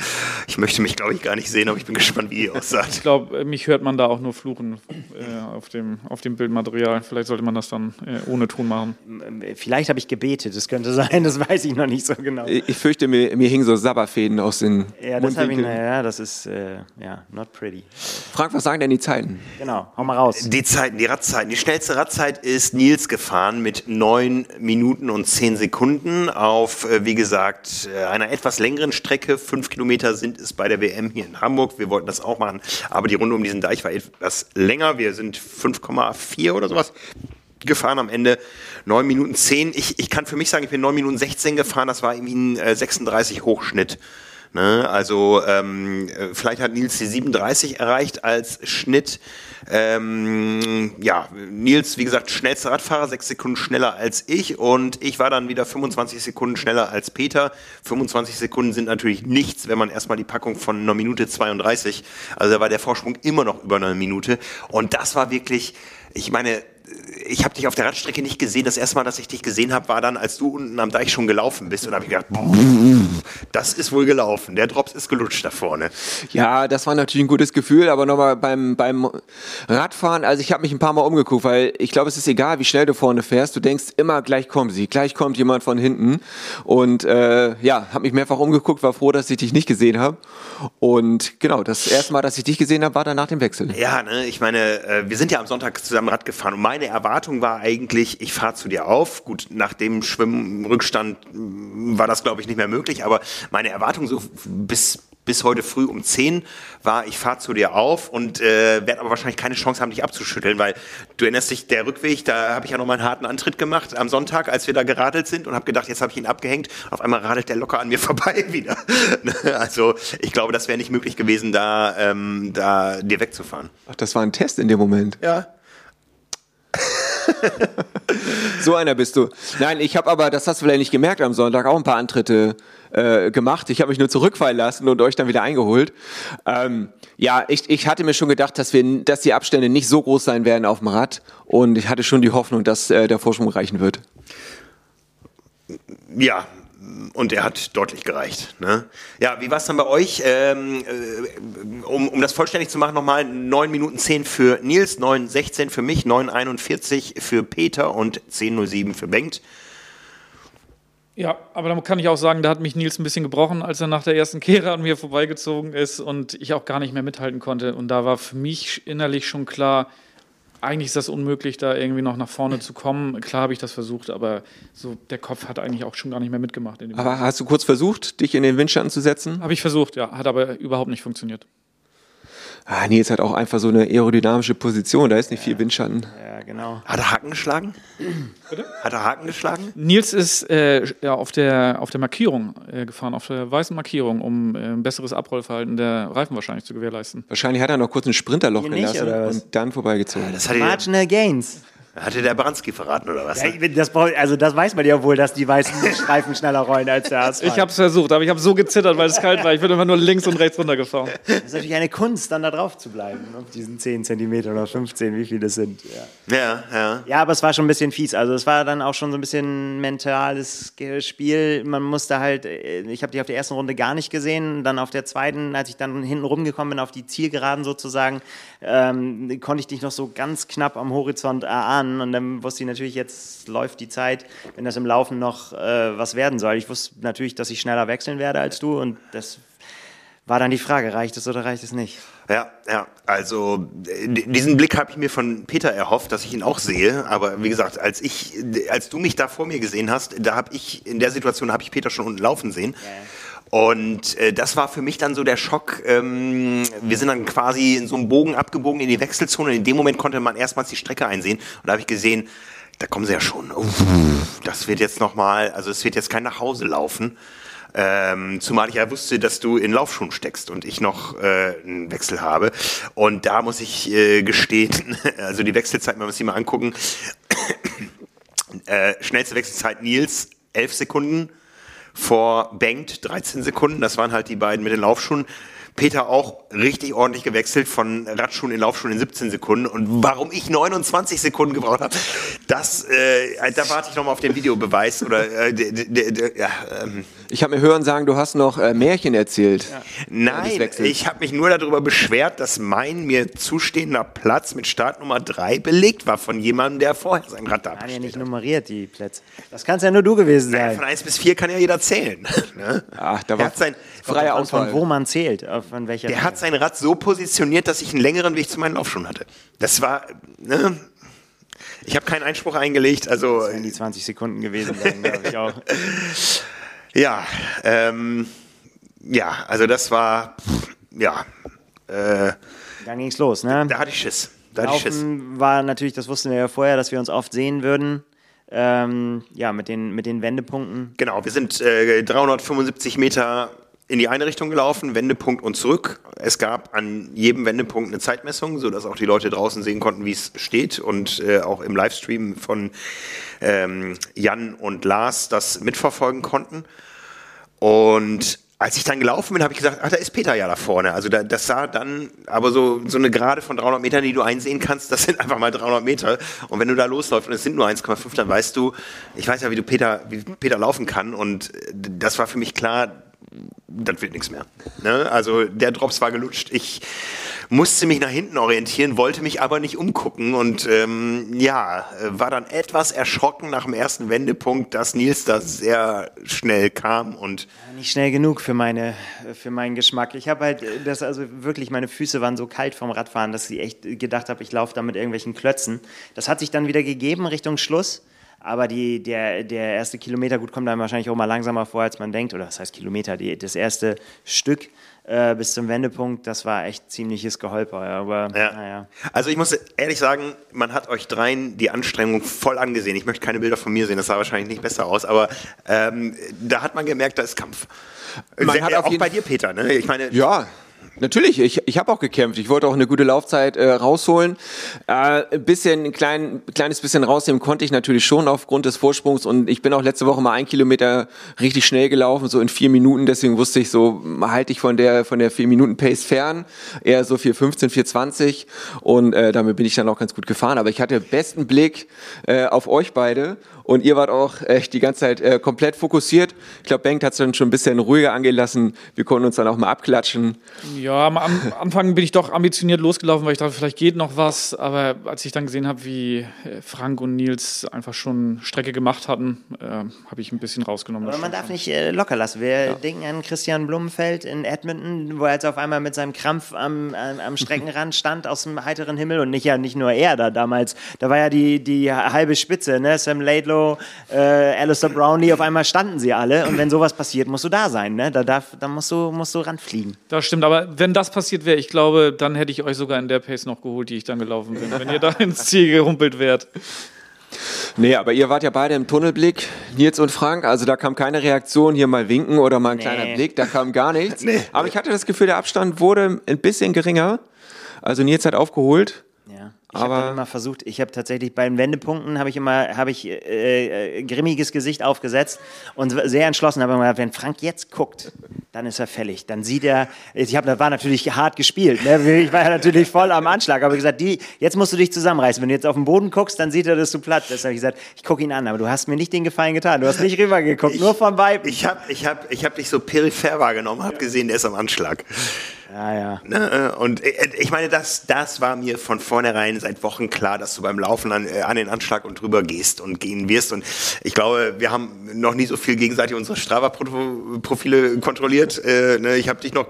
ich möchte mich, glaube ich, gar nicht sehen, aber ich bin gespannt, wie ihr aussah. Ich glaube, mich hört man da auch nur fluchen äh, auf, dem, auf dem Bildmaterial. Vielleicht sollte man das dann äh, ohne Ton machen. Vielleicht habe ich gebetet, das könnte sein, das weiß ich noch nicht so genau. Ich fürchte, mir, mir hingen so Sabberfäden aus den Ja, das habe ich, Mundwinkeln. ja, das ist, äh, ja, not pretty. Frank, was sagen denn die Zeiten? Genau, hau mal raus. Die Zeiten, die Radzeiten. Die schnellste Radzeit ist Nils gefahren mit neun Minuten und zehn Sekunden auf, äh, wie gesagt, äh, einer etwas längeren Strecke. Fünf Kilometer sind es bei der WM hier in Hamburg. Wir wollten das auch machen, aber die Runde um diesen Deich war etwas länger. Wir sind 5,4 oder sowas gefahren am Ende. 9 Minuten 10. Ich, ich kann für mich sagen, ich bin 9 Minuten 16 gefahren. Das war irgendwie ein äh, 36 Hochschnitt. Ne? Also ähm, äh, vielleicht hat Nils die 37 erreicht als Schnitt. Ähm, ja, Nils, wie gesagt, schnellster Radfahrer, sechs Sekunden schneller als ich und ich war dann wieder 25 Sekunden schneller als Peter. 25 Sekunden sind natürlich nichts, wenn man erstmal die Packung von einer Minute 32, also da war der Vorsprung immer noch über eine Minute und das war wirklich, ich meine, ich habe dich auf der Radstrecke nicht gesehen. Das erste Mal, dass ich dich gesehen habe, war dann, als du unten am Deich schon gelaufen bist. Und habe ich gedacht, das ist wohl gelaufen. Der Drops ist gelutscht da vorne. Ja, das war natürlich ein gutes Gefühl, aber nochmal beim, beim Radfahren, also ich habe mich ein paar Mal umgeguckt, weil ich glaube, es ist egal, wie schnell du vorne fährst. Du denkst immer, gleich kommen sie, gleich kommt jemand von hinten. Und äh, ja, habe mich mehrfach umgeguckt, war froh, dass ich dich nicht gesehen habe. Und genau, das erste Mal, dass ich dich gesehen habe, war dann nach dem Wechsel. Ja, ne, ich meine, äh, wir sind ja am Sonntag zusammen Rad gefahren und meine Erwartung war eigentlich, ich fahre zu dir auf. Gut, nach dem Schwimmrückstand mm, war das, glaube ich, nicht mehr möglich, aber meine Erwartung so bis bis heute früh um 10 war, ich fahre zu dir auf und äh, werde aber wahrscheinlich keine Chance haben, dich abzuschütteln, weil du erinnerst dich, der Rückweg, da habe ich ja noch mal einen harten Antritt gemacht am Sonntag, als wir da geradelt sind und habe gedacht, jetzt habe ich ihn abgehängt. Auf einmal radelt der locker an mir vorbei wieder. also ich glaube, das wäre nicht möglich gewesen, da, ähm, da dir wegzufahren. Ach, das war ein Test in dem Moment. Ja. so einer bist du. Nein, ich habe aber, das hast du vielleicht nicht gemerkt am Sonntag, auch ein paar Antritte äh, gemacht. Ich habe mich nur zurückfallen lassen und euch dann wieder eingeholt. Ähm, ja, ich, ich hatte mir schon gedacht, dass, wir, dass die Abstände nicht so groß sein werden auf dem Rad. Und ich hatte schon die Hoffnung, dass äh, der Vorsprung reichen wird. Ja, und er hat deutlich gereicht. Ne? Ja, wie war es dann bei euch? Ähm, äh, um, um das vollständig zu machen, nochmal 9 Minuten 10 für Nils, 9,16 für mich, 9,41 für Peter und 10,07 für Bengt. Ja, aber da kann ich auch sagen, da hat mich Nils ein bisschen gebrochen, als er nach der ersten Kehre an mir vorbeigezogen ist und ich auch gar nicht mehr mithalten konnte. Und da war für mich innerlich schon klar, eigentlich ist das unmöglich, da irgendwie noch nach vorne zu kommen. Klar habe ich das versucht, aber so der Kopf hat eigentlich auch schon gar nicht mehr mitgemacht. aber hast du kurz versucht, dich in den Windschatten zu setzen? Habe ich versucht, ja, hat aber überhaupt nicht funktioniert. Ah, Nils hat auch einfach so eine aerodynamische Position, da ist nicht ja. viel Windschatten. Ja, genau. Hat er Haken geschlagen? Bitte? Hat er Haken geschlagen? Nils ist äh, ja, auf, der, auf der Markierung äh, gefahren, auf der weißen Markierung, um äh, ein besseres Abrollverhalten der Reifen wahrscheinlich zu gewährleisten. Wahrscheinlich hat er noch kurz ein Sprinterloch Hier gelassen und dann vorbeigezogen. Das Marginal Gains. Hatte der Baranski verraten oder was? Ja, das, also das weiß man ja wohl, dass die weißen Streifen schneller rollen als der Asphalt. Ich habe es versucht, aber ich habe so gezittert, weil es kalt war. Ich bin immer nur links und rechts runtergefahren. Das ist natürlich eine Kunst, dann da drauf zu bleiben, auf diesen 10 cm oder 15, wie viele das sind. Ja. ja, ja. Ja, aber es war schon ein bisschen fies. Also es war dann auch schon so ein bisschen mentales Spiel. Man musste halt, äh, ich habe die auf der ersten Runde gar nicht gesehen. Dann auf der zweiten, als ich dann hinten rumgekommen bin, auf die Zielgeraden sozusagen, ähm, konnte ich dich noch so ganz knapp am Horizont erahnen. Und dann wusste ich natürlich, jetzt läuft die Zeit, wenn das im Laufen noch äh, was werden soll. Ich wusste natürlich, dass ich schneller wechseln werde als du und das war dann die Frage, reicht es oder reicht es nicht? Ja, ja, also diesen Blick habe ich mir von Peter erhofft, dass ich ihn auch sehe. Aber wie gesagt, als ich, als du mich da vor mir gesehen hast, da habe ich in der Situation habe ich Peter schon unten laufen sehen. Ja. Und äh, das war für mich dann so der Schock. Ähm, wir sind dann quasi in so einem Bogen abgebogen in die Wechselzone. In dem Moment konnte man erstmals die Strecke einsehen. Und da habe ich gesehen, da kommen sie ja schon. Uff, das wird jetzt nochmal, also es wird jetzt kein nach Hause laufen. Ähm, zumal ich ja wusste, dass du in Laufschuhen steckst und ich noch äh, einen Wechsel habe. Und da muss ich äh, gestehen, also die Wechselzeit, man muss sie mal angucken. äh, schnellste Wechselzeit Nils, 11 Sekunden vor Bengt 13 Sekunden. Das waren halt die beiden mit den Laufschuhen. Peter auch richtig ordentlich gewechselt von Radschuhen in Laufschuhen in 17 Sekunden. Und warum ich 29 Sekunden gebraucht habe, das, äh, da warte ich nochmal auf den Videobeweis. Oder, äh, ja, ähm. Ich habe mir hören sagen, du hast noch äh, Märchen erzählt. Ja. Nein, ich habe mich nur darüber beschwert, dass mein mir zustehender Platz mit Startnummer 3 belegt war von jemandem, der vorher sein Rad da hat. ja nicht nummeriert, die Plätze. Das kann es ja nur du gewesen sein. Naja, von 1 bis 4 kann ja jeder zählen. ne? Ach, da war sein, freie Auswahl. Von wo man zählt, auf von welcher Der hat sein Rad so positioniert, dass ich einen längeren Weg zu meinen Laufschuhen hatte. Das war, ne? Ich habe keinen Einspruch eingelegt, also. Das wären die 20 Sekunden gewesen glaube ich auch. ja, ähm, ja, also das war, ja. Äh, Dann ging's los, ne? Da hatte ich Schiss. Da hatte ich Schiss. war natürlich, das wussten wir ja vorher, dass wir uns oft sehen würden. Ähm, ja, mit den, mit den Wendepunkten. Genau, wir sind äh, 375 Meter in die eine Richtung gelaufen, Wendepunkt und zurück. Es gab an jedem Wendepunkt eine Zeitmessung, sodass auch die Leute draußen sehen konnten, wie es steht und äh, auch im Livestream von ähm, Jan und Lars das mitverfolgen konnten. Und als ich dann gelaufen bin, habe ich gesagt, ach, da ist Peter ja da vorne. Also da, das sah dann, aber so, so eine Gerade von 300 Metern, die du einsehen kannst, das sind einfach mal 300 Meter. Und wenn du da losläufst und es sind nur 1,5, dann weißt du, ich weiß ja, wie du Peter, wie Peter laufen kann. Und das war für mich klar, das wird nichts mehr. Ne? Also der Drops war gelutscht. Ich musste mich nach hinten orientieren, wollte mich aber nicht umgucken und ähm, ja, war dann etwas erschrocken nach dem ersten Wendepunkt, dass Nils da sehr schnell kam und nicht schnell genug für meine für meinen Geschmack. Ich habe halt das also wirklich meine Füße waren so kalt vom Radfahren, dass ich echt gedacht habe, ich laufe da mit irgendwelchen Klötzen. Das hat sich dann wieder gegeben Richtung Schluss. Aber die, der, der erste Kilometer, gut, kommt dann wahrscheinlich auch mal langsamer vor, als man denkt. Oder was heißt Kilometer? Die, das erste Stück äh, bis zum Wendepunkt, das war echt ziemliches Geholper. Aber, ja. Naja. Also ich muss ehrlich sagen, man hat euch dreien die Anstrengung voll angesehen. Ich möchte keine Bilder von mir sehen, das sah wahrscheinlich nicht besser aus, aber ähm, da hat man gemerkt, da ist Kampf. Man Sehr, hat auch bei dir, Peter, ne? Ich meine, ja, Natürlich, ich, ich habe auch gekämpft. Ich wollte auch eine gute Laufzeit äh, rausholen. Äh, ein bisschen, ein klein, kleines bisschen rausnehmen konnte ich natürlich schon aufgrund des Vorsprungs. Und ich bin auch letzte Woche mal ein Kilometer richtig schnell gelaufen, so in vier Minuten. Deswegen wusste ich so, halte ich von der von der vier Minuten Pace fern, eher so 4,15, 4,20. Und äh, damit bin ich dann auch ganz gut gefahren. Aber ich hatte besten Blick äh, auf euch beide und ihr wart auch echt die ganze Zeit äh, komplett fokussiert. Ich glaube, Bengt hat es dann schon ein bisschen ruhiger angehen lassen. Wir konnten uns dann auch mal abklatschen. Ja, am Anfang bin ich doch ambitioniert losgelaufen, weil ich dachte, vielleicht geht noch was. Aber als ich dann gesehen habe, wie äh, Frank und Nils einfach schon Strecke gemacht hatten, äh, habe ich ein bisschen rausgenommen. Aber man darf nicht äh, locker lassen. Wir ja. denken an Christian Blumenfeld in Edmonton, wo er jetzt auf einmal mit seinem Krampf am, am, am Streckenrand stand aus dem heiteren Himmel und nicht ja nicht nur er da damals. Da war ja die, die halbe Spitze, ne? Sam Laidlow äh, Alistair Brownlee, auf einmal standen sie alle. Und wenn sowas passiert, musst du da sein. Ne? Da, darf, da musst, du, musst du ranfliegen. Das stimmt, aber wenn das passiert wäre, ich glaube, dann hätte ich euch sogar in der Pace noch geholt, die ich dann gelaufen bin, wenn ihr da ins Ziel gerumpelt wärt. Nee, aber ihr wart ja beide im Tunnelblick, Nils und Frank, also da kam keine Reaktion, hier mal winken oder mal ein nee. kleiner Blick, da kam gar nichts. Nee. Aber ich hatte das Gefühl, der Abstand wurde ein bisschen geringer. Also Nils hat aufgeholt. Ich habe dann immer versucht, ich habe tatsächlich bei den Wendepunkten habe ich immer habe ich äh, äh, grimmiges Gesicht aufgesetzt und sehr entschlossen habe immer wenn Frank jetzt guckt, dann ist er fällig. Dann sieht er, ich habe da war natürlich hart gespielt, ne? ich war ja natürlich voll am Anschlag, aber gesagt, die jetzt musst du dich zusammenreißen. Wenn du jetzt auf den Boden guckst, dann sieht er, dass du platt bist. habe ich gesagt, ich gucke ihn an, aber du hast mir nicht den Gefallen getan. Du hast nicht rübergeguckt, ich, nur vom Weib. Ich habe ich hab, ich hab dich so peripher wahrgenommen, habe gesehen, der ist am Anschlag. Ja, ja. Ne? Äh, und äh, ich meine, das, das war mir von vornherein seit Wochen klar, dass du beim Laufen an, äh, an den Anschlag und drüber gehst und gehen wirst. Und ich glaube, wir haben noch nie so viel gegenseitig unsere Strava-Profile kontrolliert. Ne? Ich habe dich noch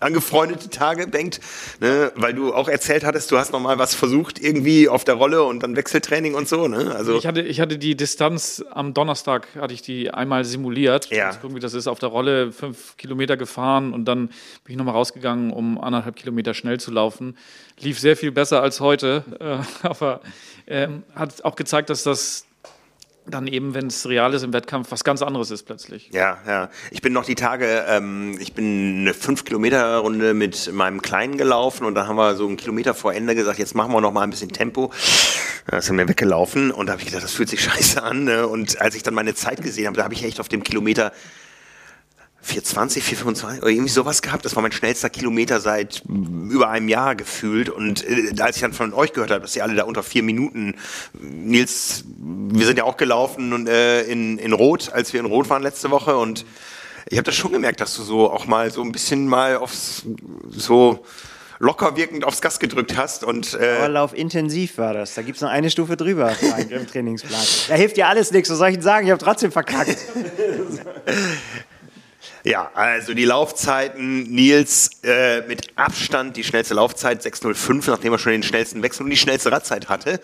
angefreundete Tage, denkt, ne? weil du auch erzählt hattest, du hast noch mal was versucht, irgendwie auf der Rolle und dann Wechseltraining und so. Ne? Also ich, hatte, ich hatte die Distanz am Donnerstag, hatte ich die einmal simuliert. Ja. Gucken, wie das ist, auf der Rolle fünf Kilometer gefahren und dann bin ich nochmal rausgegangen, um anderthalb Kilometer schnell zu laufen. Lief sehr viel besser als heute, äh, aber äh, hat auch gezeigt, dass das dann eben, wenn es real ist im Wettkampf, was ganz anderes ist plötzlich. Ja, ja. Ich bin noch die Tage, ähm, ich bin eine 5-Kilometer-Runde mit meinem Kleinen gelaufen und dann haben wir so einen Kilometer vor Ende gesagt, jetzt machen wir noch mal ein bisschen Tempo. Da er mir weggelaufen und da habe ich gedacht, das fühlt sich scheiße an. Ne? Und als ich dann meine Zeit gesehen habe, da habe ich echt auf dem Kilometer 420, 425 oder irgendwie sowas gehabt. Das war mein schnellster Kilometer seit über einem Jahr gefühlt. Und äh, als ich dann von euch gehört habe, dass ihr alle da unter vier Minuten, Nils, wir sind ja auch gelaufen und, äh, in, in Rot, als wir in Rot waren letzte Woche. Und ich habe das schon gemerkt, dass du so auch mal so ein bisschen mal aufs so locker wirkend aufs Gas gedrückt hast. Und, äh Dauerlauf intensiv war das. Da gibt es noch eine Stufe drüber im Trainingsplan. Da hilft dir alles nichts. Was soll ich denn sagen? Ich habe trotzdem verkackt. Ja, also die Laufzeiten, Nils äh, mit Abstand die schnellste Laufzeit 6.05, nachdem er schon den schnellsten Wechsel und die schnellste Radzeit hatte.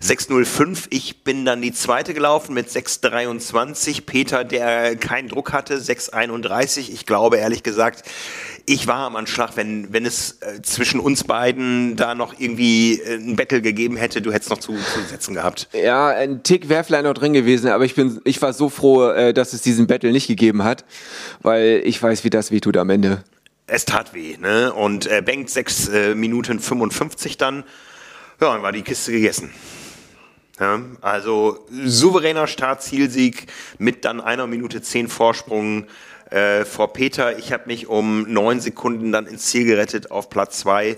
6.05, ich bin dann die zweite gelaufen mit 6.23, Peter, der keinen Druck hatte, 6.31. Ich glaube ehrlich gesagt, ich war am Anschlag, wenn, wenn es äh, zwischen uns beiden da noch irgendwie äh, ein Battle gegeben hätte, du hättest noch zu, zu setzen gehabt. Ja, ein Tick wäre vielleicht noch drin gewesen, aber ich bin, ich war so froh, äh, dass es diesen Battle nicht gegeben hat, weil ich weiß, wie das weh tut am Ende. Es tat weh, ne? Und äh, Bengt 6 äh, Minuten 55 dann. Ja, dann war die Kiste gegessen. Ja, also souveräner Startzielsieg mit dann einer Minute zehn Vorsprung äh, vor Peter. Ich habe mich um neun Sekunden dann ins Ziel gerettet auf Platz zwei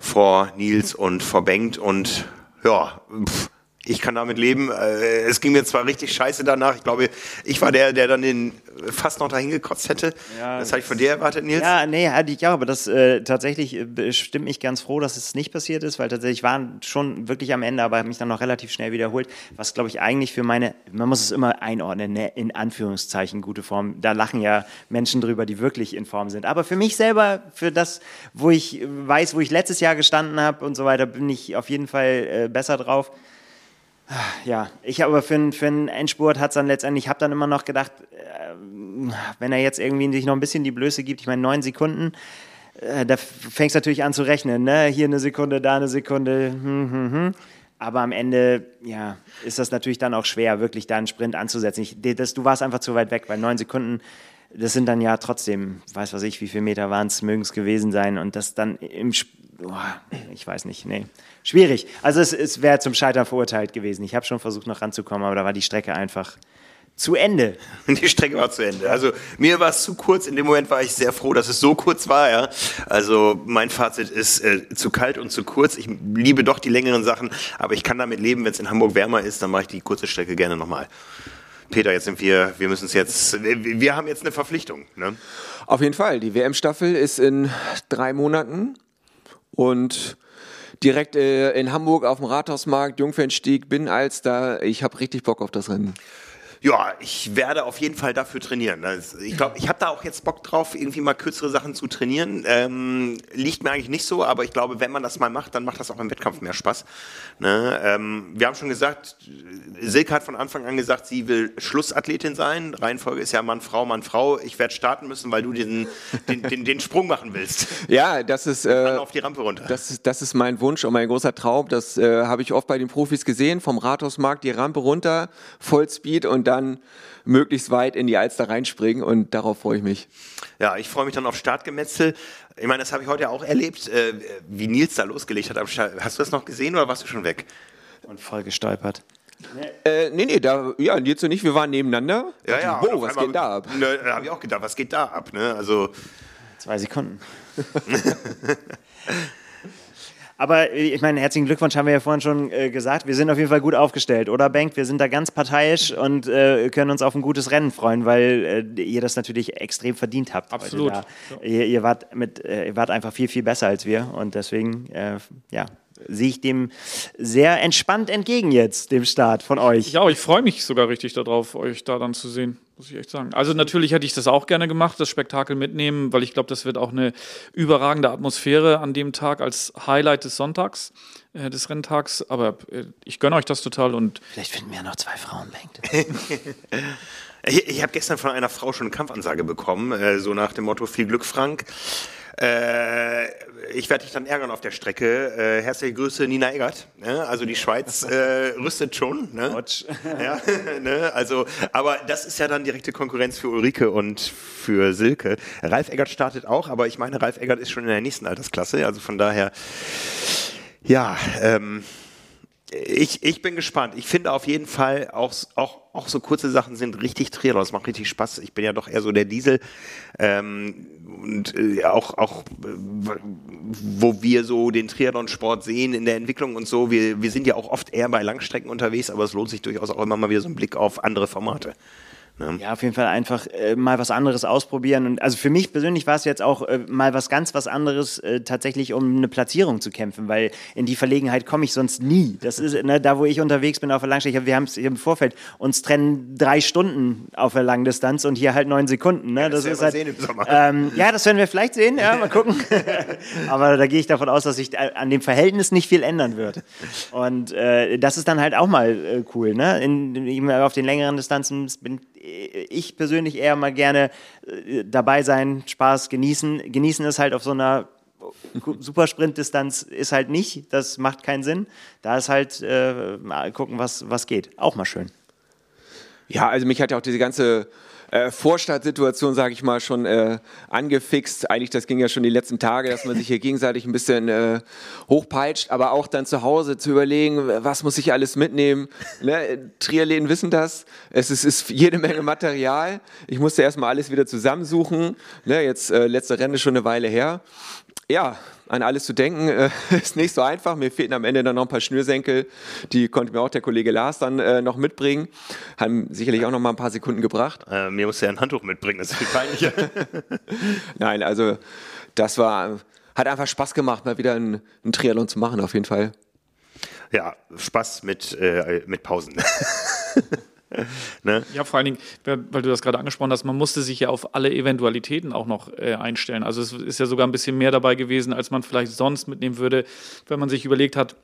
vor Nils und vor Bengt und ja, pff, ich kann damit leben. Äh, es ging mir zwar richtig scheiße danach. Ich glaube, ich war der, der dann den fast noch dahin gekotzt hätte. Ja, das habe ich von dir erwartet, Nils. Ja, nee, hatte ich auch, aber das äh, tatsächlich äh, stimmt mich ganz froh, dass es nicht passiert ist, weil tatsächlich waren schon wirklich am Ende, aber habe mich dann noch relativ schnell wiederholt. Was, glaube ich, eigentlich für meine, man muss es immer einordnen, ne? in Anführungszeichen gute Form. Da lachen ja Menschen drüber, die wirklich in Form sind. Aber für mich selber, für das, wo ich weiß, wo ich letztes Jahr gestanden habe und so weiter, bin ich auf jeden Fall äh, besser drauf. Ja, ich habe aber für, für einen Endspurt hat es dann letztendlich, ich habe dann immer noch gedacht, äh, wenn er jetzt irgendwie sich noch ein bisschen die Blöße gibt, ich meine, neun Sekunden, äh, da fängst du natürlich an zu rechnen, ne? Hier eine Sekunde, da eine Sekunde, hm, hm, hm. Aber am Ende, ja, ist das natürlich dann auch schwer, wirklich da einen Sprint anzusetzen. Ich, das, du warst einfach zu weit weg, weil neun Sekunden, das sind dann ja trotzdem, weiß was ich, wie viele Meter waren es, mögen es gewesen sein. Und das dann im, oh, ich weiß nicht, nee schwierig. Also es, es wäre zum Scheitern verurteilt gewesen. Ich habe schon versucht, noch ranzukommen, aber da war die Strecke einfach zu Ende. Die Strecke war zu Ende. Also mir war es zu kurz. In dem Moment war ich sehr froh, dass es so kurz war. Ja. Also mein Fazit ist äh, zu kalt und zu kurz. Ich liebe doch die längeren Sachen, aber ich kann damit leben, wenn es in Hamburg wärmer ist, dann mache ich die kurze Strecke gerne nochmal. Peter, jetzt sind wir, wir müssen es jetzt, wir haben jetzt eine Verpflichtung. Ne? Auf jeden Fall. Die WM-Staffel ist in drei Monaten und direkt äh, in Hamburg auf dem Rathausmarkt, Jungfernstieg, bin als da. Ich habe richtig Bock auf das Rennen. Ja, ich werde auf jeden Fall dafür trainieren. Ich glaube, ich habe da auch jetzt Bock drauf, irgendwie mal kürzere Sachen zu trainieren. Ähm, liegt mir eigentlich nicht so, aber ich glaube, wenn man das mal macht, dann macht das auch im Wettkampf mehr Spaß. Ne? Ähm, wir haben schon gesagt, Silke hat von Anfang an gesagt, sie will Schlussathletin sein. Reihenfolge ist ja Mann, Frau, Mann, Frau. Ich werde starten müssen, weil du den, den, den, den Sprung machen willst. Ja, das ist äh, auf die Rampe runter. Das ist, das ist mein Wunsch und mein großer Traum. Das äh, habe ich oft bei den Profis gesehen. Vom Rathausmarkt die Rampe runter, Vollspeed und dann möglichst weit in die Alster reinspringen und darauf freue ich mich. Ja, ich freue mich dann auf Startgemetzel. Ich meine, das habe ich heute auch erlebt, äh, wie Nils da losgelegt hat. Hast du das noch gesehen oder warst du schon weg? Und voll gestolpert. Nee. Äh, nee, nee, da, ja, Nils und ich, wir waren nebeneinander. Ja, ja. Wow, was geht da ab? Ne, da habe ich auch gedacht, was geht da ab? Ne? Also, Zwei Sekunden. Aber äh, ich meine, herzlichen Glückwunsch haben wir ja vorhin schon äh, gesagt. Wir sind auf jeden Fall gut aufgestellt, oder Bank? Wir sind da ganz parteiisch und äh, können uns auf ein gutes Rennen freuen, weil äh, ihr das natürlich extrem verdient habt. Absolut. Ja. Ihr, ihr, wart mit, äh, ihr wart einfach viel, viel besser als wir und deswegen, äh, ja, sehe ich dem sehr entspannt entgegen jetzt, dem Start von euch. Ja, ich freue mich sogar richtig darauf, euch da dann zu sehen, muss ich echt sagen. Also natürlich hätte ich das auch gerne gemacht, das Spektakel mitnehmen, weil ich glaube, das wird auch eine überragende Atmosphäre an dem Tag als Highlight des Sonntags, äh, des Renntags. Aber äh, ich gönne euch das total und vielleicht finden wir ja noch zwei Frauen, Ich, ich habe gestern von einer Frau schon eine Kampfansage bekommen, äh, so nach dem Motto: Viel Glück, Frank. Äh, ich werde dich dann ärgern auf der Strecke. Äh, herzliche Grüße, Nina Eggert. Ne? Also die Schweiz äh, rüstet schon. Ne? ja, ne? Also, aber das ist ja dann direkte Konkurrenz für Ulrike und für Silke. Ralf Eggert startet auch, aber ich meine, Ralf Eggert ist schon in der nächsten Altersklasse. Also von daher, ja, ähm, ich, ich bin gespannt. Ich finde auf jeden Fall auch, auch, auch so kurze Sachen sind richtig Trailer. Das macht richtig Spaß. Ich bin ja doch eher so der Diesel. Ähm, und äh, auch, auch wo wir so den Triathlon-Sport sehen in der Entwicklung und so. Wir, wir sind ja auch oft eher bei Langstrecken unterwegs, aber es lohnt sich durchaus auch immer mal wieder so ein Blick auf andere Formate. Ne? Ja, auf jeden Fall einfach äh, mal was anderes ausprobieren. Und also für mich persönlich war es jetzt auch äh, mal was ganz was anderes, äh, tatsächlich um eine Platzierung zu kämpfen, weil in die Verlegenheit komme ich sonst nie. Das ist ne, da, wo ich unterwegs bin auf der Langstrecke. Wir haben es im Vorfeld uns trennen drei Stunden auf der Langdistanz und hier halt neun Sekunden. Ne? Ja, das, das ist halt, sehen im Sommer. Ähm, ja, das werden wir vielleicht sehen. Ja, mal gucken. Aber da gehe ich davon aus, dass sich äh, an dem Verhältnis nicht viel ändern wird. Und äh, das ist dann halt auch mal äh, cool. Ne? In, in, auf den längeren Distanzen bin ich persönlich eher mal gerne äh, dabei sein, Spaß genießen. Genießen ist halt auf so einer Supersprint-Distanz ist halt nicht, das macht keinen Sinn. Da ist halt äh, mal gucken, was, was geht. Auch mal schön. Ja, also mich hat ja auch diese ganze äh, Vorstadtsituation, sage ich mal, schon äh, angefixt. Eigentlich, das ging ja schon die letzten Tage, dass man sich hier gegenseitig ein bisschen äh, hochpeitscht, aber auch dann zu Hause zu überlegen, was muss ich alles mitnehmen. Ne? Triathleten wissen das. Es ist, ist jede Menge Material. Ich musste erstmal alles wieder zusammensuchen. Ne? Jetzt äh, letzte Renne schon eine Weile her. Ja, an alles zu denken äh, ist nicht so einfach. Mir fehlten am Ende dann noch ein paar Schnürsenkel. Die konnte mir auch der Kollege Lars dann äh, noch mitbringen. Haben sicherlich auch noch mal ein paar Sekunden gebracht. Äh, mir musste er ein Handtuch mitbringen, das ist viel peinlicher. Nein, also das war, hat einfach Spaß gemacht, mal wieder einen, einen Triathlon zu machen, auf jeden Fall. ja, Spaß mit, äh, mit Pausen. ne? Ja, vor allen Dingen, weil du das gerade angesprochen hast, man musste sich ja auf alle Eventualitäten auch noch äh, einstellen. Also es ist ja sogar ein bisschen mehr dabei gewesen, als man vielleicht sonst mitnehmen würde, wenn man sich überlegt hat,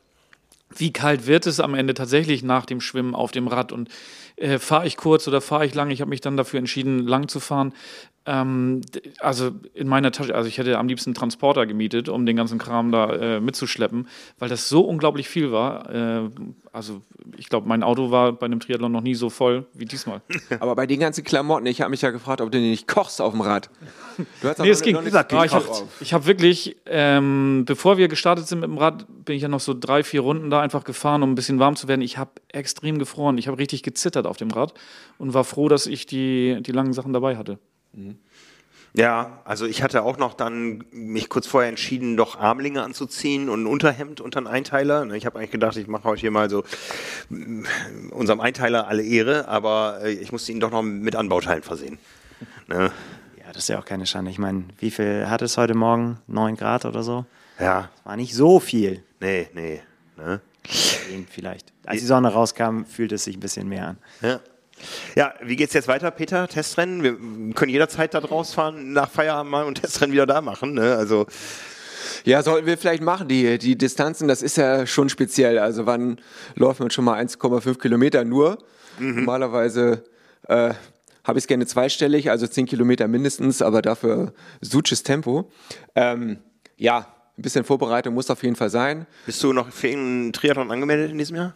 wie kalt wird es am Ende tatsächlich nach dem Schwimmen auf dem Rad und äh, fahre ich kurz oder fahre ich lang? Ich habe mich dann dafür entschieden, lang zu fahren. Ähm, also in meiner Tasche, also ich hätte am liebsten einen Transporter gemietet, um den ganzen Kram da äh, mitzuschleppen, weil das so unglaublich viel war. Äh, also ich glaube, mein Auto war bei einem Triathlon noch nie so voll wie diesmal. Aber bei den ganzen Klamotten, ich habe mich ja gefragt, ob du nicht kochst auf dem Rad. Du hast Nee, es ging. nicht Ah, ich habe hab wirklich, ähm, bevor wir gestartet sind mit dem Rad, bin ich ja noch so drei, vier Runden da einfach gefahren, um ein bisschen warm zu werden. Ich habe extrem gefroren. Ich habe richtig gezittert auf dem Rad und war froh, dass ich die, die langen Sachen dabei hatte. Ja, also ich hatte auch noch dann mich kurz vorher entschieden, doch Armlinge anzuziehen und ein Unterhemd unter einen Einteiler. Ne, Ich habe eigentlich gedacht, ich mache heute hier mal so mm, unserem Einteiler alle Ehre, aber äh, ich musste ihn doch noch mit Anbauteilen versehen. Ne? Ja, das ist ja auch keine Schande. Ich meine, wie viel hat es heute Morgen? 9 Grad oder so? Ja, War nicht so viel. nee, nee. Ne? Vielleicht. Als die Sonne rauskam, fühlte es sich ein bisschen mehr an. Ja. Ja, wie geht's jetzt weiter, Peter? Testrennen? Wir können jederzeit da rausfahren, nach Feierabend mal und Testrennen wieder da machen. Ne? Also Ja, sollten wir vielleicht machen. Die, die Distanzen, das ist ja schon speziell. Also wann läuft man schon mal 1,5 Kilometer nur? Normalerweise äh, habe ich es gerne zweistellig, also 10 Kilometer mindestens, aber dafür suches Tempo. Ähm, ja, ein bisschen Vorbereitung muss auf jeden Fall sein. bist du noch für irgendeinen Triathlon angemeldet in diesem Jahr?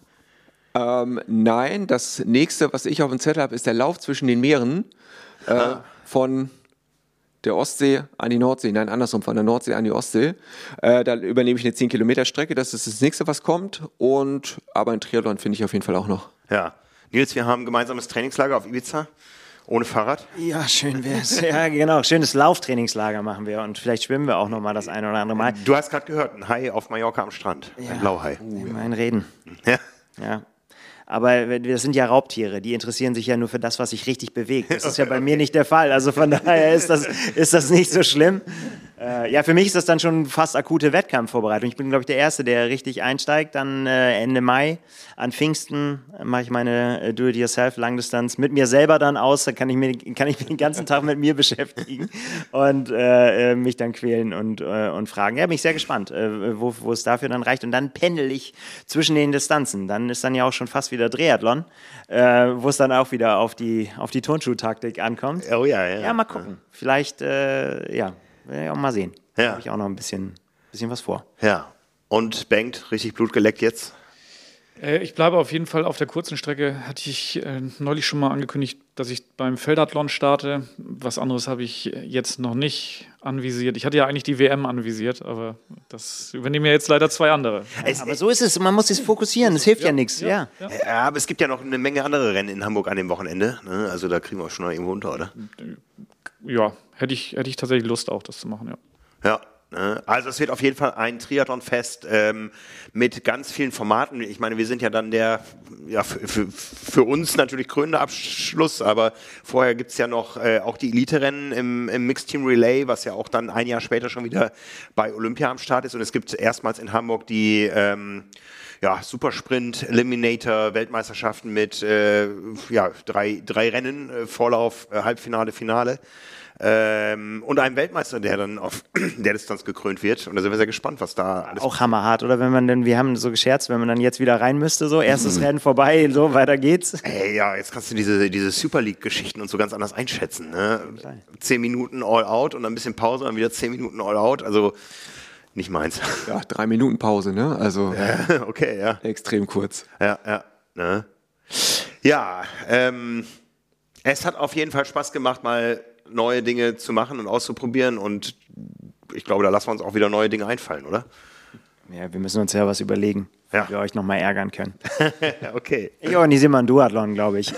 Ähm, nein, das nächste, was ich auf dem Zettel habe, ist der Lauf zwischen den Meeren äh, von der Ostsee an die Nordsee. Nein, andersrum, von der Nordsee an die Ostsee. Äh, da übernehme ich eine 10 Kilometer Strecke. Das ist das nächste, was kommt. Und aber ein Triathlon finde ich auf jeden Fall auch noch. Ja. Nils, wir haben ein gemeinsames Trainingslager auf Ibiza. Ohne Fahrrad. Ja, schön wär's. ja, genau. Schönes Lauftrainingslager machen wir und vielleicht schwimmen wir auch noch mal das eine oder andere Mal. Du hast gerade gehört, ein Hai auf Mallorca am Strand. Ein Blauhai. Immerhin reden. Ja. Ja. Aber das sind ja Raubtiere, die interessieren sich ja nur für das, was sich richtig bewegt. Das ist ja bei mir nicht der Fall. Also von daher ist das, ist das nicht so schlimm. Äh, ja, für mich ist das dann schon fast akute Wettkampfvorbereitung. Ich bin, glaube ich, der Erste, der richtig einsteigt. Dann äh, Ende Mai an Pfingsten äh, mache ich meine äh, Do-it-yourself-Langdistanz mit mir selber dann aus. Da kann ich, mir, kann ich mich den ganzen Tag mit mir beschäftigen und äh, äh, mich dann quälen und, und fragen. Ja, bin ich sehr gespannt, wo, wo es dafür dann reicht. Und dann pendel ich zwischen den Distanzen. Dann ist dann ja auch schon fast wieder Triathlon, wo es dann auch wieder auf die, auf die Turnschuhtaktik ankommt. Oh ja, ja. Ja, mal gucken. Vielleicht, äh, ja, will ich auch mal sehen. Ja. Da habe ich auch noch ein bisschen, bisschen was vor. Ja. Und Bengt, richtig Blut geleckt jetzt? Äh, ich bleibe auf jeden Fall auf der kurzen Strecke. Hatte ich äh, neulich schon mal angekündigt, dass ich beim Feldathlon starte. Was anderes habe ich jetzt noch nicht anvisiert. Ich hatte ja eigentlich die WM anvisiert, aber das übernehmen ja jetzt leider zwei andere. Aber so ist es. Man muss sich fokussieren. Es hilft ja, nichts. Ja. ja. Ja, aber es gibt ja noch eine Menge andere Rennen in Hamburg an dem Wochenende. Ne? Also da kriegen wir schon noch irgendwo unter, oder? Ja, hätte ich, hätte ich tatsächlich Lust auch, das zu machen, ja. Ja. ne? Also es wird auf jeden Fall ein Triathlon-Fest ähm, mit ganz vielen Formaten. Ich meine, wir sind ja dann der, ja, für, uns natürlich krönende Abschluss, aber vorher gibt's ja noch äh, auch die Elite-Rennen im, im Mixed Team Relay, was ja auch dann ein Jahr später schon wieder bei Olympia am Start ist. Und es gibt erstmals in Hamburg die ähm, ja, Supersprint, Eliminator, Weltmeisterschaften mit äh, ja, drei, drei Rennen, äh, Vorlauf, äh, Halbfinale, Finale. Ähm, und einem Weltmeister, der dann auf der Distanz gekrönt wird. Und da sind wir sehr gespannt, was da alles Auch hammerhart, oder? Wenn man denn, wir haben so gescherzt, wenn man dann jetzt wieder rein müsste, so, erstes Rennen vorbei, so, weiter geht's. Ey, ja, jetzt kannst du diese, diese Super League-Geschichten und so ganz anders einschätzen. Ne? Zehn Minuten all out und dann ein bisschen Pause, dann wieder zehn Minuten all out. Also nicht meins. Ja, drei Minuten Pause, ne? Also okay, ja. extrem kurz. Ja, ja. Ne? Ja, ähm, Es hat auf jeden Fall Spaß gemacht, mal neue Dinge zu machen und auszuprobieren und ich glaube, da lassen wir uns auch wieder neue Dinge einfallen, oder? Ja, wir müssen uns ja was überlegen, Ja. wie wir euch nochmal ärgern können. okay. Ich organisiere mal einen Duathlon, glaube ich.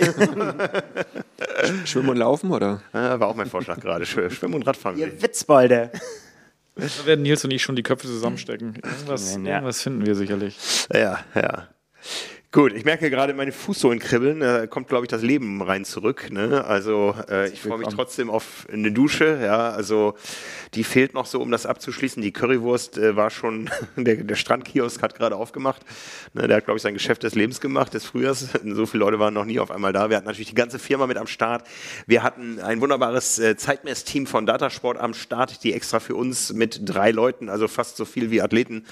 Schwimmen und Laufen, oder? Ja, war auch mein Vorschlag gerade. Schw- Schwimmen und Radfahren. Ihr Witzbolde. Da werden Nils und ich schon die Köpfe zusammenstecken. Irgendwas, Ja. irgendwas finden wir sicherlich. Ja, ja. Gut, ich merke gerade meine Fußsohlen kribbeln. Da kommt, glaube ich, das Leben rein zurück. Ne? Also äh, ich freue mich trotzdem auf eine Dusche. Ja, also die fehlt noch so, um das abzuschließen. Die Currywurst äh, war schon, der, der Strandkiosk hat gerade aufgemacht. Ne? Der hat, glaube ich, sein Geschäft des Lebens gemacht, des Frühjahrs. So viele Leute waren noch nie auf einmal da. Wir hatten natürlich die ganze Firma mit am Start. Wir hatten ein wunderbares äh, Zeitmessteam von Datasport am Start, die extra für uns mit drei Leuten, also fast so viel wie Athleten,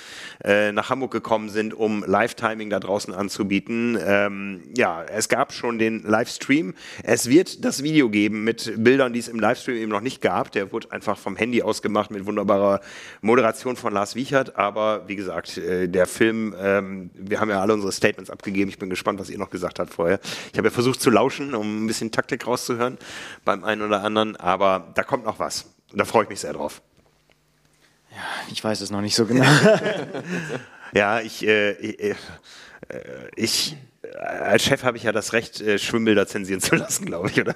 äh, nach Hamburg gekommen sind, um Live-Timing da draußen anzubieten. Ähm, ja, es gab schon den Livestream. Es wird das Video geben mit Bildern, die es im Livestream eben noch nicht gab. Der wurde einfach vom Handy aus gemacht mit wunderbarer Moderation von Lars Wiechert. Aber wie gesagt, äh, der Film, ähm, wir haben ja alle unsere Statements abgegeben. Ich bin gespannt, was ihr noch gesagt habt vorher. Ich habe ja versucht zu lauschen, um ein bisschen Taktik rauszuhören beim einen oder anderen. Aber da kommt noch was. Da freue ich mich sehr drauf. Ich weiß es noch nicht so genau. Ja, ich, äh, ich, äh, ich äh, als Chef habe ich ja das Recht, äh, Schwimmbilder zensieren zu lassen, glaube ich, oder?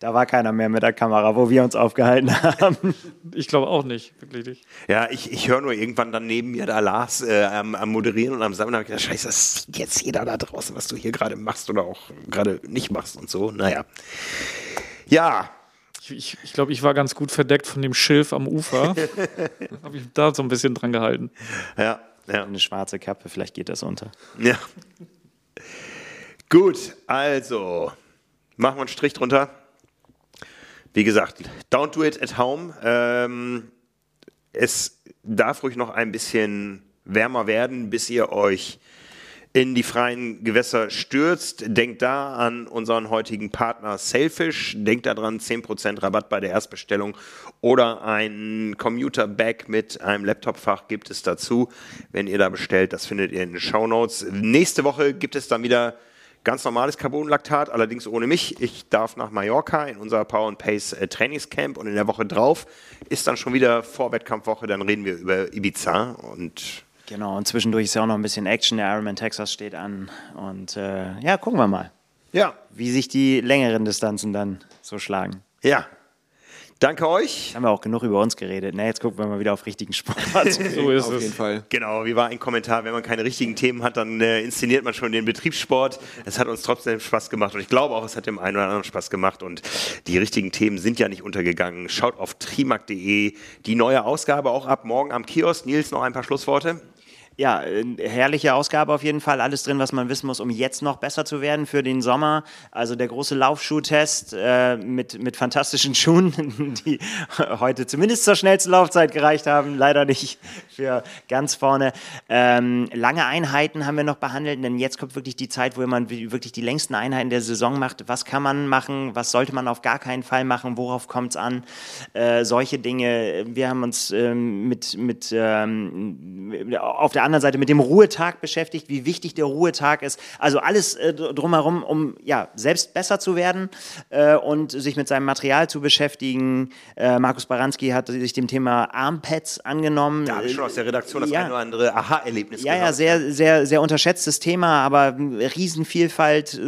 Da war keiner mehr mit der Kamera, wo wir uns aufgehalten haben. Ich glaube auch nicht, wirklich nicht. Ja, ich, ich höre nur irgendwann dann neben mir da Lars äh, am, am Moderieren und am Sammeln habe ich gedacht, scheiße, das sieht jetzt jeder da draußen, was du hier gerade machst oder auch gerade nicht machst und so. Naja. Ja, Ich, ich, ich glaube, ich war ganz gut verdeckt von dem Schilf am Ufer. Habe ich da so ein bisschen dran gehalten. ja, ja. Eine schwarze Kappe, vielleicht geht das unter. Ja. Gut, also machen wir einen Strich drunter. Wie gesagt, don't do it at home. Ähm, es darf ruhig noch ein bisschen wärmer werden, bis ihr euch in die freien Gewässer stürzt. Denkt da an unseren heutigen Partner Sailfish. Denkt daran, 10% Rabatt bei der Erstbestellung oder ein Commuter-Bag mit einem Laptopfach gibt es dazu, wenn ihr da bestellt. Das findet ihr in den Shownotes. Nächste Woche gibt es dann wieder ganz normales Carbonlaktat, allerdings ohne mich. Ich darf nach Mallorca in unser Power and Pace äh, Trainingscamp und in der Woche drauf ist dann schon wieder Vorwettkampfwoche. Dann reden wir über Ibiza und Genau, und zwischendurch ist ja auch noch ein bisschen Action. Der Ironman Texas steht an. Und äh, ja, gucken wir mal, ja, wie sich die längeren Distanzen dann so schlagen. ja. Danke euch. Jetzt haben wir auch genug über uns geredet. Ne, jetzt gucken wir mal wieder auf richtigen Sport. So ist Auf es. jeden Fall. Genau, wie war ein Kommentar, wenn man keine richtigen Themen hat, dann äh, inszeniert man schon den Betriebssport. Es hat uns trotzdem Spaß gemacht und ich glaube auch, es hat dem einen oder anderen Spaß gemacht und die richtigen Themen sind ja nicht untergegangen. Schaut auf trimark.de, die neue Ausgabe auch ab morgen am Kiosk. Nils, noch ein paar Schlussworte? Ja, herrliche Ausgabe auf jeden Fall. Alles drin, was man wissen muss, um jetzt noch besser zu werden für den Sommer. Also der große Laufschuhtest äh, mit, mit fantastischen Schuhen, die heute zumindest zur schnellsten Laufzeit gereicht haben. Leider nicht für ganz vorne. Ähm, lange Einheiten haben wir noch behandelt, denn jetzt kommt wirklich die Zeit, wo man wirklich die längsten Einheiten der Saison macht. Was kann man machen? Was sollte man auf gar keinen Fall machen? Worauf kommt es an? Äh, solche Dinge. Wir haben uns ähm, mit, mit ähm, auf der anderen Seite mit dem Ruhetag beschäftigt, wie wichtig der Ruhetag ist. Also alles äh, drumherum, um ja, selbst besser zu werden äh, und sich mit seinem Material zu beschäftigen. Äh, Markus Baranski hat sich dem Thema Armpads angenommen. Da habe ich schon aus der Redaktion das Ja. ein oder andere Aha-Erlebnis Ja, ja, gehört. sehr, sehr, sehr unterschätztes Thema, aber Riesenvielfalt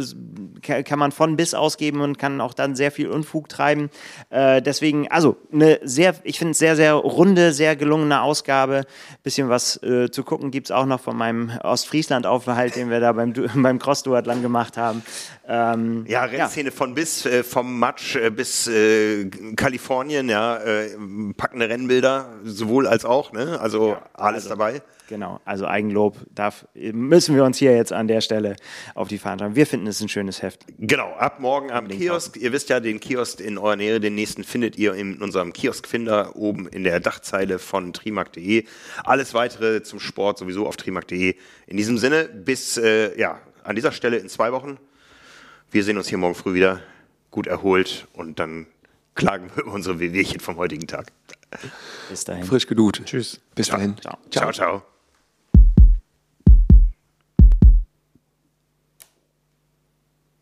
kann, man von bis ausgeben und kann auch dann sehr viel Unfug treiben. Äh, deswegen, also eine sehr, ich finde sehr, sehr runde, sehr gelungene Ausgabe. Bisschen was äh, zu gucken gibt es auch noch von meinem Ostfriesland-Aufenthalt, den wir da beim, beim Cross-Duathlon gemacht haben. Ähm, Ja, Rennszene von bis, äh, vom Matsch äh, bis äh, Kalifornien, ja, äh, packende Rennbilder, sowohl als auch, ne? Also alles also- dabei. Genau, also Eigenlob darf, müssen wir uns hier jetzt an der Stelle auf die Fahne schreiben. Wir finden es ein schönes Heft. Genau, ab morgen am Kiosk. Ihr wisst ja, den Kiosk in eurer Nähe, den nächsten findet ihr in unserem Kioskfinder oben in der Dachzeile von trimark.de. Alles weitere zum Sport sowieso auf trimark.de. In diesem Sinne, bis äh, ja, an dieser Stelle in zwei Wochen. Wir sehen uns hier morgen früh wieder, gut erholt und dann klagen wir über unsere Wehwehchen vom heutigen Tag. Bis dahin. Frisch gedut. Tschüss. Bis dahin. Ciao. Ciao, ciao.